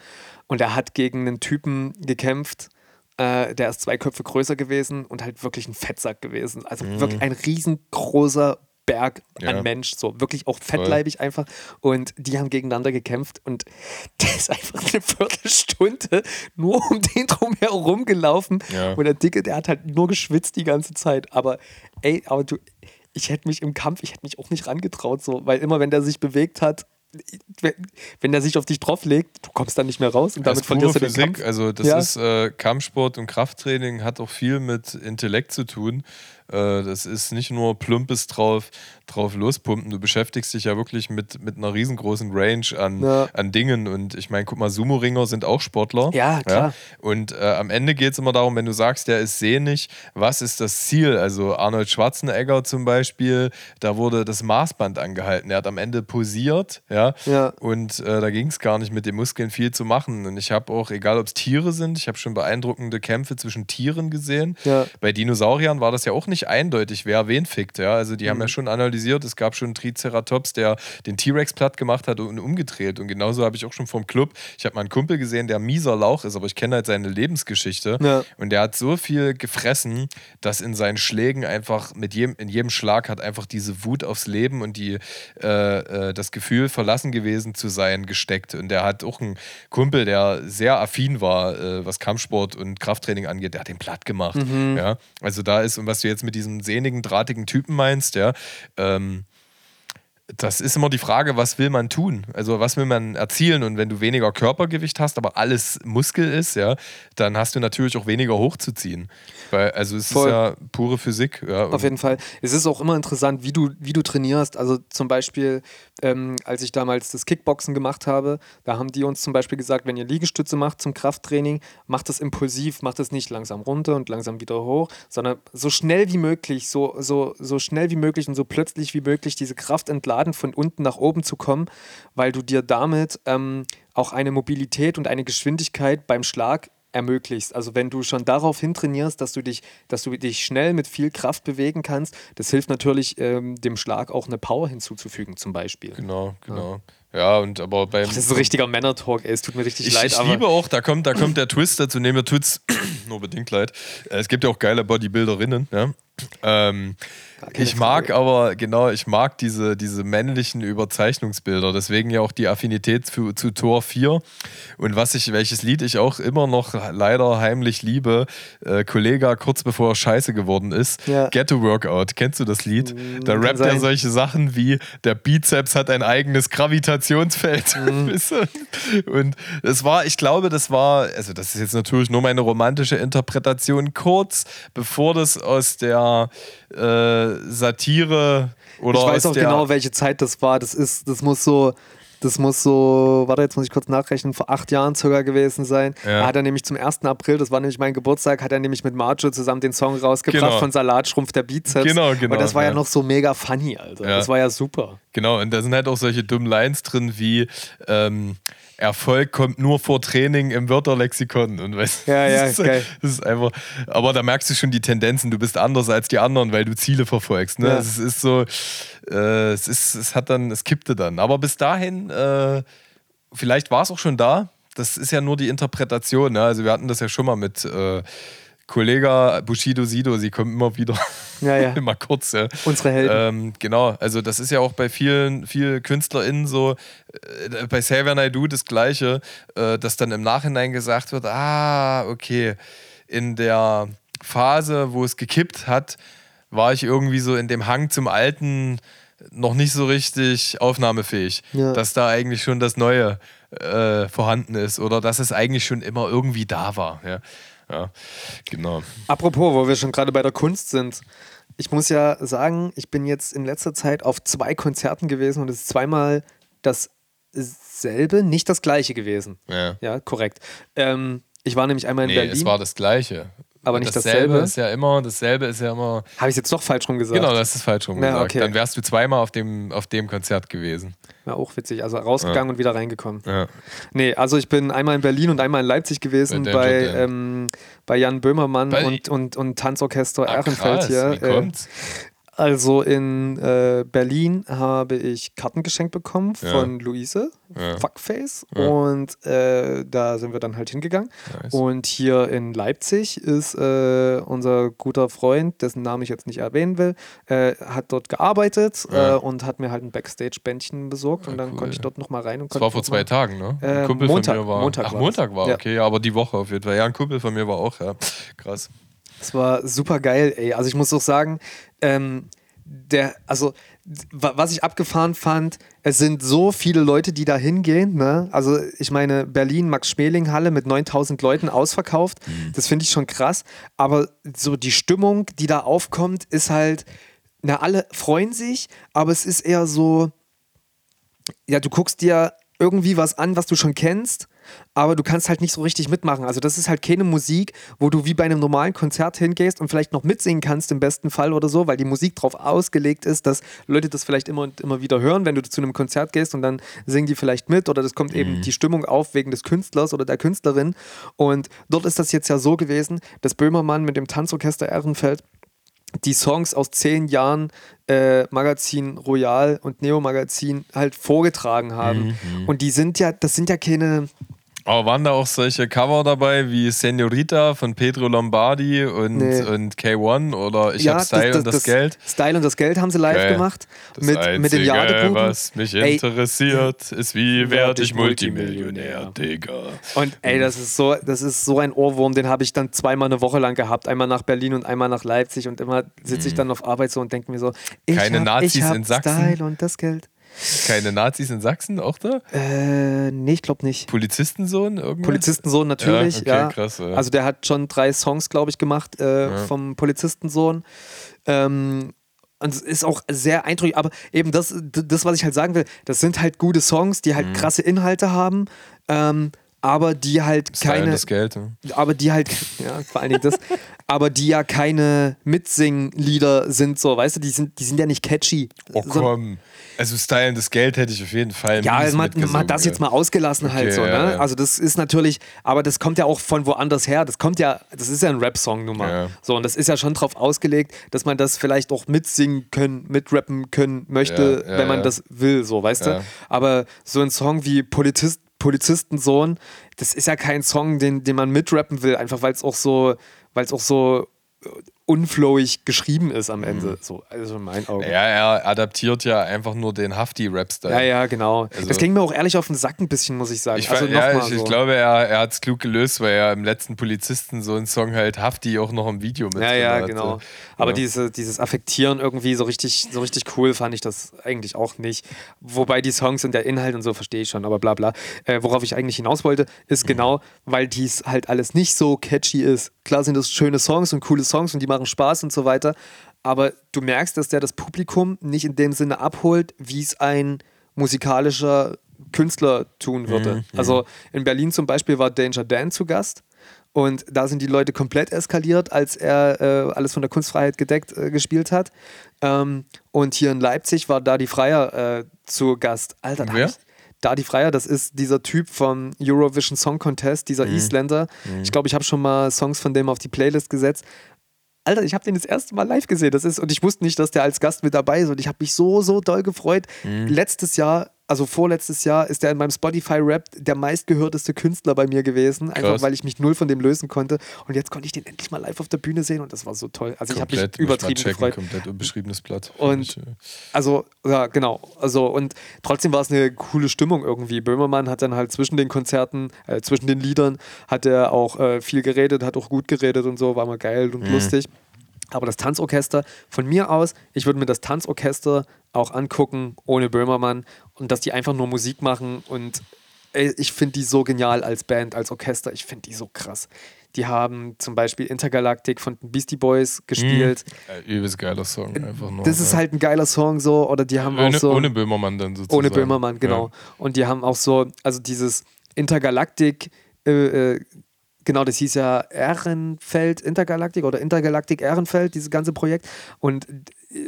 Und er hat gegen einen Typen gekämpft, äh, der ist zwei Köpfe größer gewesen und halt wirklich ein Fettsack gewesen. Also wirklich ein riesengroßer Berg an Ja. Mensch, so wirklich auch fettleibig einfach. Und die haben gegeneinander gekämpft und der ist einfach eine Viertelstunde nur um den drum herum gelaufen. Ja. Und der Dicke, der hat halt nur geschwitzt die ganze Zeit. Aber ey, aber du, ich hätte mich im Kampf, ich hätte mich auch nicht rangetraut, so, weil immer wenn der sich bewegt hat, wenn, der sich auf dich drauflegt, du kommst dann nicht mehr raus und Das damit verlierst du den Physik. Kampf. Also das Ja. ist äh, Kampfsport und Krafttraining hat auch viel mit Intellekt zu tun. Äh, das ist nicht nur plumpes drauf, drauf lospumpen. Du beschäftigst dich ja wirklich mit, mit einer riesengroßen Range an, Ja. an Dingen. Und ich meine, guck mal, Sumo-Ringer sind auch Sportler. Ja, klar. Und äh, am Ende geht es immer darum, wenn du sagst, der ist sehnig, was ist das Ziel? Also Arnold Schwarzenegger zum Beispiel, da wurde das Maßband angehalten. Er hat am Ende posiert, ja. Ja. Und äh, da ging es gar nicht mit den Muskeln viel zu machen. Und ich habe auch, egal ob es Tiere sind, ich habe schon beeindruckende Kämpfe zwischen Tieren gesehen. Ja. Bei Dinosauriern war das ja auch nicht eindeutig, wer wen fickt. Ja? Also die haben Mhm. ja schon analysiert, es gab schon einen Triceratops, der den T-Rex platt gemacht hat und umgedreht. Und genauso habe ich auch schon vom Club, ich habe mal einen Kumpel gesehen, der mieser Lauch ist, aber ich kenne halt seine Lebensgeschichte. Ja. Und der hat so viel gefressen, dass in seinen Schlägen einfach mit jedem, in jedem Schlag hat einfach diese Wut aufs Leben und die, äh, äh, das Gefühl, verlassen gewesen zu sein, gesteckt. Und der hat auch einen Kumpel, der sehr affin war, äh, was Kampfsport und Krafttraining angeht, der hat den platt gemacht. Ja? Also da ist, und was du jetzt mit diesem sehnigen, drahtigen Typen meinst, ja, ähm, das ist immer die Frage, was will man tun? Also was will man erzielen? Und wenn du weniger Körpergewicht hast, aber alles Muskel ist, ja, dann hast du natürlich auch weniger hochzuziehen. Weil, also es Voll. ist ja pure Physik. Ja, Auf jeden Fall. Es ist auch immer interessant, wie du, wie du trainierst. Also zum Beispiel, ähm, als ich damals das Kickboxen gemacht habe, da haben die uns zum Beispiel gesagt, wenn ihr Liegestütze macht zum Krafttraining, macht das impulsiv, macht das nicht langsam runter und langsam wieder hoch, sondern so schnell wie möglich, so, so, so schnell wie möglich und so plötzlich wie möglich diese Kraft entladen, von unten nach oben zu kommen, weil du dir damit ähm, auch eine Mobilität und eine Geschwindigkeit beim Schlag ermöglichst. Also wenn du schon darauf hin trainierst, dass du dich, dass du dich schnell mit viel Kraft bewegen kannst, das hilft natürlich ähm, dem Schlag auch eine Power hinzuzufügen, zum Beispiel. Genau, genau. Ja, und aber beim. Das ist so richtiger Männer-Talk, ey. Es tut mir richtig Ich, leid, ich aber. liebe auch, da kommt, da kommt der Twist dazu, nehmen wir tut's nur bedingt leid. Äh, Es gibt ja auch geile Bodybuilderinnen, ja. Ähm, ich mag Frage. aber, genau, ich mag diese, diese männlichen Überzeichnungsbilder. Deswegen ja auch die Affinität zu, zu Tor 4. Und was ich, welches Lied ich auch immer noch leider heimlich liebe, äh, Kollega kurz bevor er scheiße geworden ist, ja. Get to Workout. Kennst du das Lied? Mm, da rappt er solche Sachen wie der Bizeps hat ein eigenes Gravitationsfeld. Mm. Und es war, ich glaube, das war, also das ist jetzt natürlich nur meine romantische Interpretation, kurz bevor das aus der äh, Satire oder. Ich weiß auch genau, welche Zeit das war. Das ist, das muss so. Das muss so, warte, jetzt muss ich kurz nachrechnen, vor acht Jahren sogar gewesen sein. Ja. Da hat er nämlich zum 1. April, das war nämlich mein Geburtstag, hat er nämlich mit Marjo zusammen den Song rausgebracht genau. von Salatschrumpf der Bizeps. Genau, genau. Und das war ja, ja noch so mega funny, Alter. Ja. Das war ja super. Genau, und da sind halt auch solche dummen Lines drin wie, ähm, Erfolg kommt nur vor Training im Wörterlexikon. Und weißt, ja, ja, das ist, geil. Das ist einfach, aber da merkst du schon die Tendenzen, du bist anders als die anderen, weil du Ziele verfolgst. Ne? Ja. Es ist so, äh, es, ist, es hat dann, es kippte dann. Aber bis dahin, äh, vielleicht war es auch schon da. Das ist ja nur die Interpretation. Ne? Also wir hatten das ja schon mal mit äh, Kollega Bushido Sido, sie kommen immer wieder. Ja, ja. immer kurz, ja. Unsere Helden. Ähm, genau, also das ist ja auch bei vielen, vielen KünstlerInnen so, äh, bei Xavier Naidoo das Gleiche, äh, dass dann im Nachhinein gesagt wird, ah, okay, in der Phase, wo es gekippt hat, war ich irgendwie so in dem Hang zum Alten noch nicht so richtig aufnahmefähig. Ja. Dass da eigentlich schon das Neue äh, vorhanden ist oder dass es eigentlich schon immer irgendwie da war. Ja. Ja, genau. Apropos, wo wir schon gerade bei der Kunst sind. Ich muss ja sagen, ich bin jetzt in letzter Zeit auf zwei Konzerten gewesen und es ist zweimal dasselbe, nicht das gleiche gewesen. Ja, ja korrekt. Ähm, ich war nämlich einmal in nee, Berlin. Es war das gleiche aber nicht dasselbe. dasselbe. ist ja immer, dasselbe ist ja immer. Habe ich jetzt doch falsch rum gesagt? Genau, das ist falsch rum ja, gesagt. Okay. Dann wärst du zweimal auf dem, auf dem Konzert gewesen. Ja, auch witzig. Also rausgegangen ja. und wieder reingekommen. Ja. Nee, also ich bin einmal in Berlin und einmal in Leipzig gewesen bei, bei, ähm, bei Jan Böhmermann bei und, und, und Tanzorchester ah, Ehrenfeld hier. Wie kommt's? Also in äh, Berlin habe ich Karten geschenkt bekommen von ja. Luise, ja. Fuckface. Ja. Und äh, da sind wir dann halt hingegangen. Nice. Und hier in Leipzig ist äh, unser guter Freund, dessen Namen ich jetzt nicht erwähnen will, äh, hat dort gearbeitet äh, und hat mir halt ein Backstage-Bändchen besorgt. und dann cool, konnte ich dort nochmal rein. Und das war vor zwei Tagen, ne? Ein Kumpel Montag, von mir war. Montag Ach, Montag war, okay, ja, aber die Woche auf jeden Fall. Ja, ein Kumpel von mir war auch, ja. Krass. Das war super geil, ey. Also ich muss auch sagen, ähm, der, also was ich abgefahren fand, es sind so viele Leute, die da hingehen. Ne? Also ich meine, Berlin, Max-Schmeling-Halle mit 9000 Leuten ausverkauft. Mhm. Das finde ich schon krass. Aber so die Stimmung, die da aufkommt, ist halt, na, alle freuen sich, aber es ist eher so, ja, du guckst dir irgendwie was an, was du schon kennst aber du kannst halt nicht so richtig mitmachen. Also das ist halt keine Musik, wo du wie bei einem normalen Konzert hingehst und vielleicht noch mitsingen kannst im besten Fall oder so, weil die Musik darauf ausgelegt ist, dass Leute das vielleicht immer und immer wieder hören, wenn du zu einem Konzert gehst und dann singen die vielleicht mit oder das kommt mhm. eben die Stimmung auf wegen des Künstlers oder der Künstlerin. Und dort ist das jetzt ja so gewesen, dass Böhmermann mit dem Tanzorchester Ehrenfeld die Songs aus zehn Jahren äh, Magazin Royal und Neo Magazin halt vorgetragen haben. Mhm. Und die sind ja, das sind ja keine, aber waren da auch solche Cover dabei wie Senorita von Pedro Lombardi und, nee. und K1 oder Ich ja, hab Style das, das, und das, das, Geld? Style und das Geld haben sie live okay. gemacht. Das mit, Einzige, mit den Jadebuben. was mich interessiert, ey, ist wie werde ich Multimillionär, Digga. Und ey, das ist so, das ist so ein Ohrwurm, den habe ich dann zweimal eine Woche lang gehabt. Einmal nach Berlin und einmal nach Leipzig und immer sitze ich mhm. dann auf Arbeit so und denke mir so, ich Keine hab, Nazis ich in Sachsen. Style und das Geld. Keine Nazis in Sachsen auch da? Äh, nee, ich glaube nicht. Polizistensohn irgendwas? Polizistensohn natürlich, ja. Okay, ja. Krass, ja. Also der hat schon drei Songs, glaube ich, gemacht äh, ja. vom Polizistensohn. Ähm, und es ist auch sehr eindrücklich, aber eben das, das, was ich halt sagen will, das sind halt gute Songs, die halt mhm. krasse Inhalte haben. Ähm, aber die halt keine. Das Geld, ja. Aber die halt, ja, vor allen Dingen das, aber die ja keine Mitsing-Lieder sind, so, weißt du, die sind, die sind ja nicht catchy. Oh komm. Also Stylen das Geld hätte ich auf jeden Fall. Ja, man, man hat das jetzt mal ausgelassen halt okay, halt so, ne? Ja, ja. Also das ist natürlich, aber das kommt ja auch von woanders her. Das kommt ja, das ist ja ein Rap-Song nun mal. Ja. So, und das ist ja schon drauf ausgelegt, dass man das vielleicht auch mitsingen können, mitrappen können möchte, wenn man das will, so, weißt du? Aber so ein Song wie Polizist, Polizistensohn, das ist ja kein Song, den, den man mitrappen will, einfach weil es auch so, weil es auch so unflowig geschrieben ist am Ende. So, also in meinen Augen. Ja, er adaptiert ja einfach nur den Hafti-Rap-Style. Ja, ja, genau. Also- das ging mir auch ehrlich auf den Sack ein bisschen, muss ich sagen. Ich, also ja, ich, ich so. glaube, er, er hat es klug gelöst, weil er im letzten Polizisten so einen Song halt Hafti auch noch im Video mit Ja, ja, hatte. genau. Aber Ja. diese, dieses Affektieren irgendwie so richtig, so richtig cool fand ich das eigentlich auch nicht. Wobei die Songs und der Inhalt und so verstehe ich schon, aber bla bla. Äh, worauf ich eigentlich hinaus wollte, ist genau, weil dies halt alles nicht so catchy ist. Klar sind das schöne Songs und coole Songs und die machen Spaß und so weiter. Aber du merkst, dass der das Publikum nicht in dem Sinne abholt, wie es ein musikalischer Künstler tun würde. Also in Berlin zum Beispiel war Danger Dan zu Gast. Und da sind die Leute komplett eskaliert, als er äh, alles von der Kunstfreiheit gedeckt äh, gespielt hat. Ähm, und hier in Leipzig war da die Freier äh, zu Gast. Alter, da Wer? hab ich- da die Freier, das ist dieser Typ vom Eurovision Song Contest, dieser Isländer. Ich glaube, ich habe schon mal Songs von dem auf die Playlist gesetzt. Alter, ich habe den das erste Mal live gesehen. Das ist, und ich wusste nicht, dass der als Gast mit dabei ist. Und ich habe mich so, so doll gefreut. Letztes Jahr, also vorletztes Jahr, ist der in meinem Spotify-Rap der meistgehörteste Künstler bei mir gewesen. Einfach Krass. weil ich mich null von dem lösen konnte. Und jetzt konnte ich den endlich mal live auf der Bühne sehen und das war so toll. Also ich habe mich Komplett, übertrieben checken, gefreut. Komplett unbeschriebenes Blatt. Und- äh, Also, ja, genau. Also, und trotzdem war es eine coole Stimmung irgendwie. Böhmermann hat dann halt zwischen den Konzerten, äh, zwischen den Liedern, hat er auch äh, viel geredet, hat auch gut geredet und so, war mal geil und lustig. Aber das Tanzorchester, von mir aus, ich würde mir das Tanzorchester auch angucken, ohne Böhmermann. Und dass die einfach nur Musik machen. Und ich finde die so genial als Band, als Orchester. Ich finde die so krass. Die haben zum Beispiel Intergalactic von den Beastie Boys gespielt. äh, übelst geiler Song. Einfach nur, Das ist halt ein geiler Song so. Oder die haben auch ohne, so. ohne Böhmermann dann sozusagen. Ohne Böhmermann, genau. Ja. Und die haben auch so, also dieses Intergalaktik, äh, äh, genau, das hieß ja Ehrenfeld Intergalaktik oder Intergalaktik Ehrenfeld, dieses ganze Projekt. Und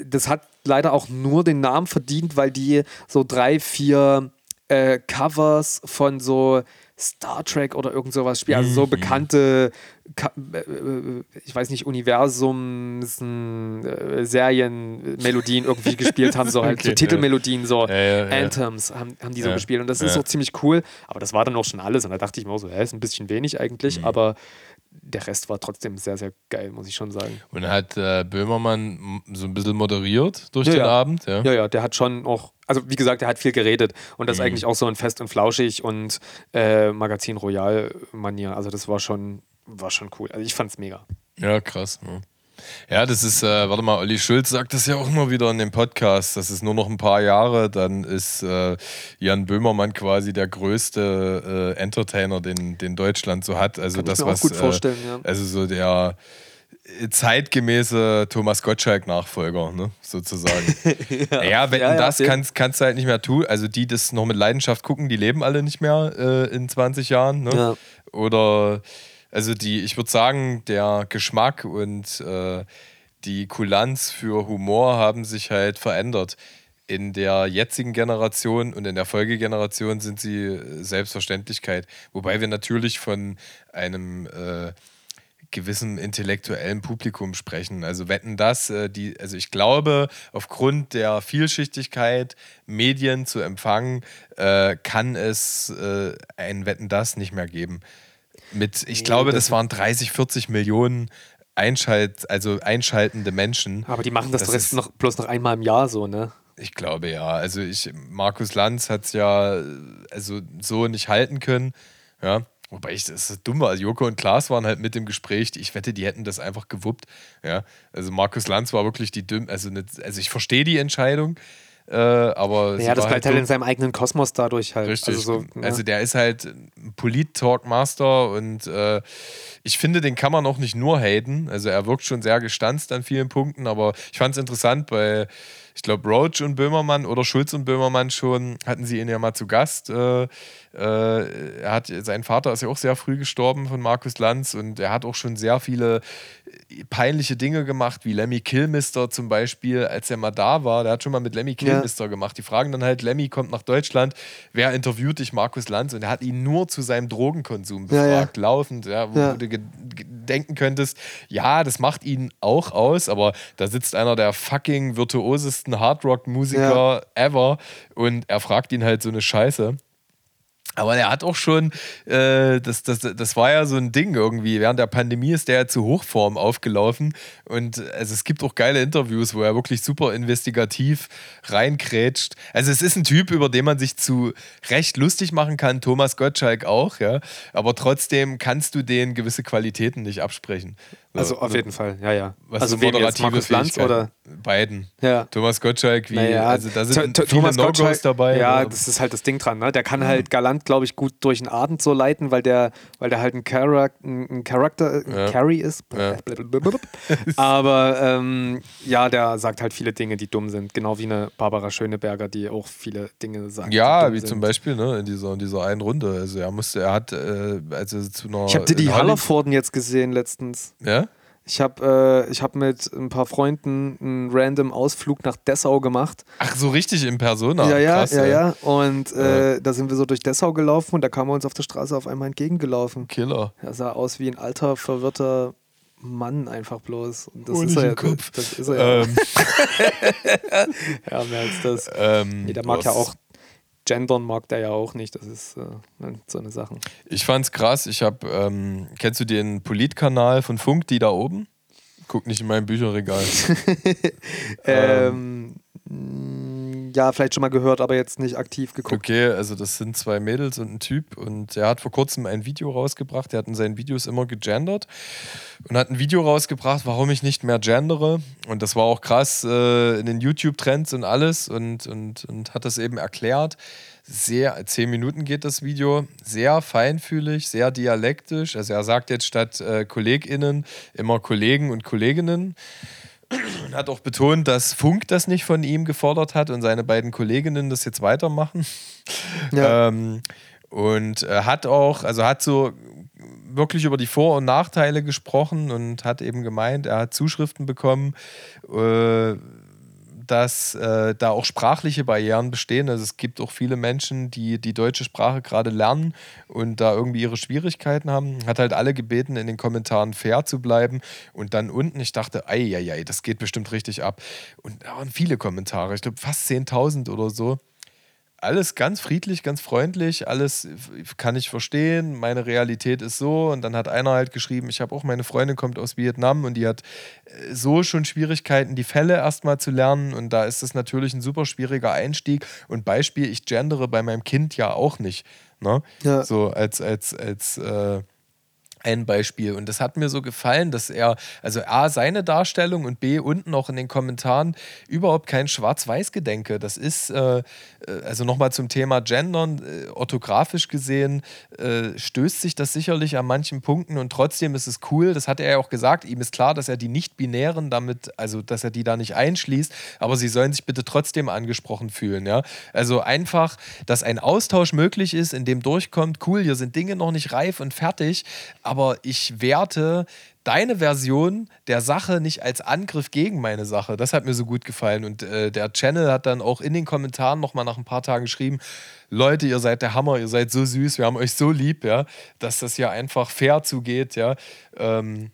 das hat leider auch nur den Namen verdient, weil die so drei, vier äh, Covers von so Star Trek oder irgend sowas spielen. Also Mhm. so bekannte, Ka äh, äh, ich weiß nicht, Universums, äh, Serien, Melodien irgendwie gespielt haben, so halt Okay, so Titelmelodien, so Ja, ja. Anthems haben, haben die so gespielt. Und das ist so ziemlich cool. Aber das war dann auch schon alles. Und da dachte ich mir auch so, hä, ist ein bisschen wenig eigentlich, Mhm. aber der Rest war trotzdem sehr, sehr geil, muss ich schon sagen. Und hat äh, Böhmermann so ein bisschen moderiert durch Ja, den ja. Abend. Ja. Ja, ja, der hat schon auch, also wie gesagt, der hat viel geredet und Mhm. das eigentlich auch so in Fest und Flauschig und äh, Magazin Royal-Manier. Also das war schon, war schon cool. Also ich fand's mega. Ja, krass. Ja. Ja, das ist, äh, warte mal, Olli Schulz sagt das ja auch immer wieder in dem Podcast, das ist nur noch ein paar Jahre, dann ist äh, Jan Böhmermann quasi der größte äh, Entertainer, den, den Deutschland so hat. Also Kann das, was, gut vorstellen, äh, ja. also so der zeitgemäße Thomas Gottschalk-Nachfolger, ne, sozusagen. ja, wenn ja, das ja. kannst, kannst du halt nicht mehr tun. Also die, das noch mit Leidenschaft gucken, die leben alle nicht mehr äh, in 20 Jahren. Ne? Ja. Oder also die, ich würde sagen, der Geschmack und äh, die Kulanz für Humor haben sich halt verändert. In der jetzigen Generation und in der Folgegeneration sind sie äh, Selbstverständlichkeit. Wobei wir natürlich von einem äh, gewissen intellektuellen Publikum sprechen. Also wetten das, äh, die, also ich glaube, aufgrund der Vielschichtigkeit, Medien zu empfangen, äh, kann es äh, ein Wetten das nicht mehr geben. Mit, ich Nee, glaube, das- das waren 30, 40 Millionen Einschalt, also einschaltende Menschen. Aber die machen das, Das ist- noch, bloß noch einmal im Jahr so, ne? Ich glaube ja. Also ich, Markus Lanz hat es ja äh, also so nicht halten können. Ja. Wobei ich das ist dumm war. Also Joko und Klaas waren halt mit im Gespräch. Ich wette, die hätten das einfach gewuppt. Ja. Also Markus Lanz war wirklich die dümm. Also, nicht, also ich verstehe die Entscheidung, äh, aber. Ja, das bleibt halt in dumm. seinem eigenen Kosmos dadurch halt. Richtig. Also, so, ne? also der ist halt ein Polit-Talk-Master und äh, ich finde, den kann man auch nicht nur haten. Also er wirkt schon sehr gestanzt an vielen Punkten, aber ich fand es interessant bei, ich glaube, Roach und Böhmermann oder Schulz und Böhmermann schon, hatten sie ihn ja mal zu Gast. Äh, äh, er hat, sein Vater ist ja auch sehr früh gestorben von Markus Lanz und er hat auch schon sehr viele peinliche Dinge gemacht, wie Lemmy Kilmister zum Beispiel, als er mal da war. Der hat schon mal mit Lemmy Kilmister gemacht. Die fragen dann halt, Lemmy kommt nach Deutschland, wer interviewt dich, Markus Lanz? Und er hat ihn nur zu seinem Drogenkonsum Ja, ja. befragt, laufend, ja, wo Ja. du denken könntest, ja, das macht ihn auch aus, aber da sitzt einer der fucking virtuosesten Hardrock-Musiker ever und er fragt ihn halt so eine Scheiße. Aber er hat auch schon, äh, das, das, das war ja so ein Ding irgendwie. Während der Pandemie ist der ja zu Hochform aufgelaufen. Und also es gibt auch geile Interviews, wo er wirklich super investigativ reinkrätscht. Also es ist ein Typ, über den man sich zu recht lustig machen kann. Thomas Gottschalk auch, ja. Aber trotzdem kannst du den gewisse Qualitäten nicht absprechen. Also auf jeden Fall, ja, ja. Was also moderative Markus Lanz oder beiden. Ja. Thomas Gottschalk, wie naja, also da sind Th- Thomas No-Gos Gottschalk, dabei. Ja, oder? das ist halt das Ding dran. Ne? Der kann halt galant, glaube ich, gut durch den Abend so leiten, weil der, weil der halt ein, Charac ein Charakter, ein Ja. Carry ist. Ja. Aber ähm, ja, der sagt halt viele Dinge, die dumm sind. Genau wie eine Barbara Schöneberger, die auch viele Dinge sagt. Ja, wie sind. zum Beispiel ne, in, dieser, in dieser einen Runde. Also er musste, er hat, äh, also zu einer. Ich habe dir die Hallervorden jetzt gesehen letztens. Ja? Ich habe äh, ich hab mit ein paar Freunden einen random Ausflug nach Dessau gemacht. Ach, so richtig in Persona. ja, ja, Krass, ja, ja. Und äh, da sind wir so durch Dessau gelaufen und da kam er uns auf der Straße auf einmal entgegengelaufen. Killer. Er sah aus wie ein alter, verwirrter Mann einfach bloß. Und das ist er ja. Das ist er ja. Ähm, ja, mehr als das. ähm, Nee, der mag ja auch. Gendern mag der ja auch nicht. Das ist äh, so eine Sache. Ich fand's krass. Ich habe, ähm, kennst du den Politkanal von Funk, die da oben? Guck nicht in mein Bücherregal. Ähm, mh, ja, vielleicht schon mal gehört, aber jetzt nicht aktiv geguckt. Okay, also das sind zwei Mädels und ein Typ und er hat vor kurzem ein Video rausgebracht. Er hat in seinen Videos immer gegendert und hat ein Video rausgebracht, warum ich nicht mehr gendere. Und das war auch krass äh, in den YouTube-Trends und alles und, und, und hat das eben erklärt. Sehr, zehn Minuten geht das Video, sehr feinfühlig, sehr dialektisch. Also er sagt jetzt statt äh, KollegInnen immer Kollegen und Kolleginnen und hat auch betont, dass Funk das nicht von ihm gefordert hat und seine beiden Kolleginnen das jetzt weitermachen. Ja. Ähm, und äh, hat auch, also hat so wirklich über die Vor- und Nachteile gesprochen und hat eben gemeint, er hat Zuschriften bekommen, äh, dass äh, da auch sprachliche Barrieren bestehen. Also es gibt auch viele Menschen, die die deutsche Sprache gerade lernen und da irgendwie ihre Schwierigkeiten haben. Hat halt alle gebeten, in den Kommentaren fair zu bleiben. Und dann unten, ich dachte, ei, ei, ei, das geht bestimmt richtig ab. Und da waren viele Kommentare, ich glaube fast 10.000 oder so alles ganz friedlich, ganz freundlich, alles kann ich verstehen, meine Realität ist so. Und dann hat einer halt geschrieben, ich habe auch meine Freundin kommt aus Vietnam und die hat äh, so schon Schwierigkeiten, die Fälle erstmal zu lernen. Und da ist es natürlich ein super schwieriger Einstieg. Und Beispiel, ich gendere bei meinem Kind ja auch nicht. Ne? Ja. So als, als, als äh, ein Beispiel. Und das hat mir so gefallen, dass er, also A, seine Darstellung und B, unten noch in den Kommentaren überhaupt kein Schwarz-Weiß-Gedenke. Das ist, äh, äh, also nochmal zum Thema Gendern, äh, orthografisch gesehen, äh, stößt sich das sicherlich an manchen Punkten und trotzdem ist es cool, das hat er ja auch gesagt, ihm ist klar, dass er die Nicht-Binären damit, also dass er die da nicht einschließt, aber sie sollen sich bitte trotzdem angesprochen fühlen, ja. Also einfach, dass ein Austausch möglich ist, in dem durchkommt, cool, hier sind Dinge noch nicht reif und fertig, aber ich werte deine Version der Sache nicht als Angriff gegen meine Sache. Das hat mir so gut gefallen. Und äh, der Channel hat dann auch in den Kommentaren nochmal nach ein paar Tagen geschrieben, Leute, ihr seid der Hammer, ihr seid so süß, wir haben euch so lieb, ja, dass das hier einfach fair zugeht, ja. Ähm,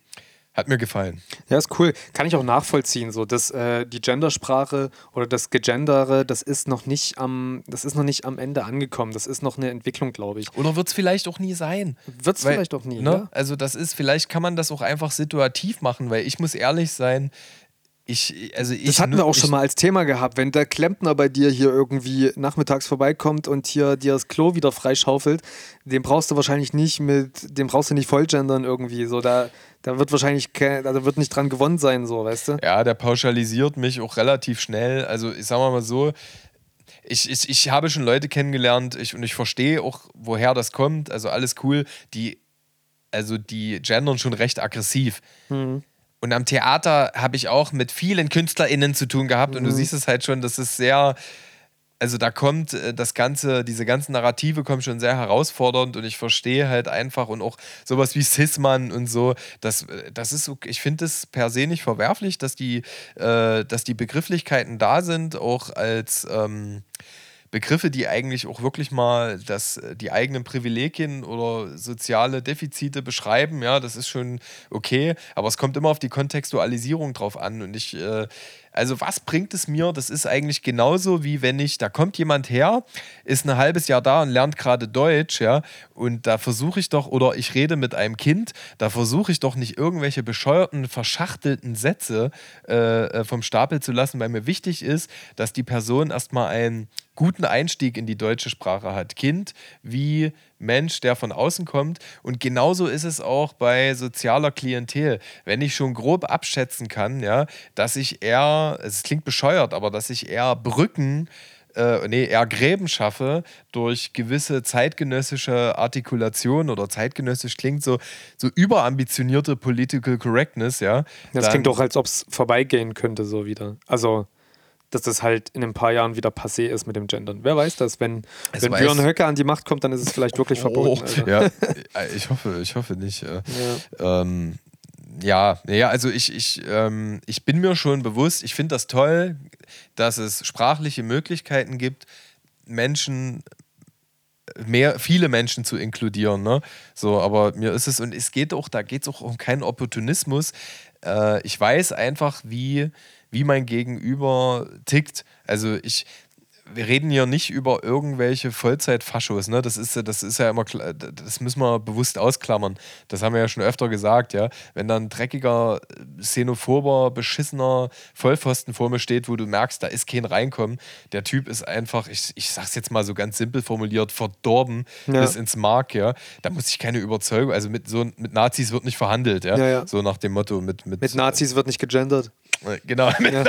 hat mir gefallen. Ja, ist cool. Kann ich auch nachvollziehen. So, dass äh, die Gendersprache oder das Gegendere, das ist noch nicht am, das ist noch nicht am Ende angekommen. Das ist noch eine Entwicklung, glaube ich. Oder wird es vielleicht auch nie sein? Wird es vielleicht auch nie, ne? ne? Also das ist, vielleicht kann man das auch einfach situativ machen, weil ich muss ehrlich sein, ich, also ich, Das hatten wir auch schon mal als Thema gehabt. Wenn der Klempner bei dir hier irgendwie nachmittags vorbeikommt und hier dir das Klo wieder freischaufelt, den brauchst du wahrscheinlich nicht mit, den brauchst du nicht vollgendern irgendwie. So, da, da wird wahrscheinlich, da wird nicht dran gewonnen sein, so, weißt du? Ja, der pauschalisiert mich auch relativ schnell. Also ich sag mal so, ich, ich, ich habe schon Leute kennengelernt ich, und ich verstehe auch, woher das kommt. Also alles cool. Die, also die gendern schon recht aggressiv. Und am Theater habe ich auch mit vielen KünstlerInnen zu tun gehabt. Und du siehst es halt schon, das ist sehr, also da kommt äh, das ganze, diese ganzen Narrative kommen schon sehr herausfordernd. Und ich verstehe halt einfach und auch sowas wie Sisman und so, das, äh, das ist, ich finde es per se nicht verwerflich, dass die, äh, dass die Begrifflichkeiten da sind, auch als ähm, Begriffe, die eigentlich auch wirklich mal das, äh, die eigenen Privilegien oder soziale Defizite beschreiben, ja, das ist schon okay, aber es kommt immer auf die Kontextualisierung drauf an und ich, äh, also was bringt es mir? Das ist eigentlich genauso wie wenn ich, da kommt jemand her, ist ein halbes Jahr da und lernt gerade Deutsch, ja, und da versuche ich doch, oder ich rede mit einem Kind, da versuche ich doch nicht irgendwelche bescheuerten, verschachtelten Sätze äh, äh vom Stapel zu lassen, weil mir wichtig ist, dass die Person erstmal einen guten Einstieg in die deutsche Sprache hat. Kind wie Mensch, der von außen kommt. Und genauso ist es auch bei sozialer Klientel. Wenn ich schon grob abschätzen kann, ja, dass ich eher, es klingt bescheuert, aber dass ich eher Brücken äh, nee, eher Gräben schaffe durch gewisse zeitgenössische Artikulation oder zeitgenössisch klingt so, so überambitionierte Political Correctness, ja. Das klingt doch, als ob es vorbeigehen könnte, so wieder. Also dass das halt in ein paar Jahren wieder passé ist mit dem Gendern. Wer weiß das? Wenn, wenn Björn Höcke an die Macht kommt, dann ist es vielleicht wirklich verboten. Oh, ja, äh, ich hoffe, ich hoffe nicht. Ja. Ähm, ja, ja, also ich, ich, ähm, ich bin mir schon bewusst, ich finde das toll, dass es sprachliche Möglichkeiten gibt, Menschen mehr, viele Menschen zu inkludieren. Ne? So, aber mir ist es, und es geht auch, da geht es auch um keinen Opportunismus. Äh, ich weiß einfach, wie wie mein Gegenüber tickt. Also ich, wir reden hier nicht über irgendwelche Vollzeitfaschos, ne? Das ist, das ist ja immer, das müssen wir bewusst ausklammern. Das haben wir ja schon öfter gesagt, ja. Wenn dann ein dreckiger, xenophober, beschissener Vollpfosten vor mir steht, wo du merkst, da ist kein Reinkommen, der Typ ist einfach, ich, ich sag's jetzt mal so ganz simpel formuliert, verdorben ja. bis ins Mark, ja. Da muss ich keine Überzeugung, also mit so mit Nazis wird nicht verhandelt, ja. ja, ja. So nach dem Motto, mit, mit, mit Nazis wird nicht gegendert. Genau, ja.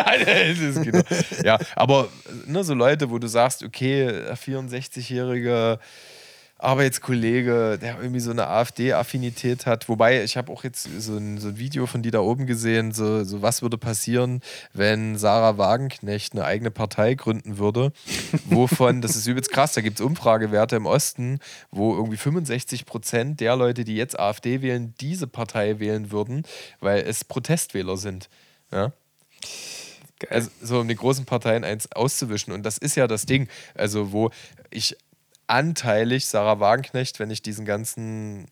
genau. ja, aber ne, so Leute, wo du sagst, okay, 64-jähriger Arbeitskollege, der irgendwie so eine AfD-Affinität hat. Wobei, ich habe auch jetzt so ein, so ein, Video von die da oben gesehen, so, so was würde passieren, wenn Sarah Wagenknecht eine eigene Partei gründen würde. Wovon, das ist übelst krass, da gibt es Umfragewerte im Osten, wo irgendwie 65 Prozent der Leute, die jetzt AfD wählen, diese Partei wählen würden, weil es Protestwähler sind. Ja. Also, so um die großen Parteien eins auszuwischen. Und das ist ja das Ding. Also, wo ich anteilig Sarah Wagenknecht, wenn ich diesen ganzen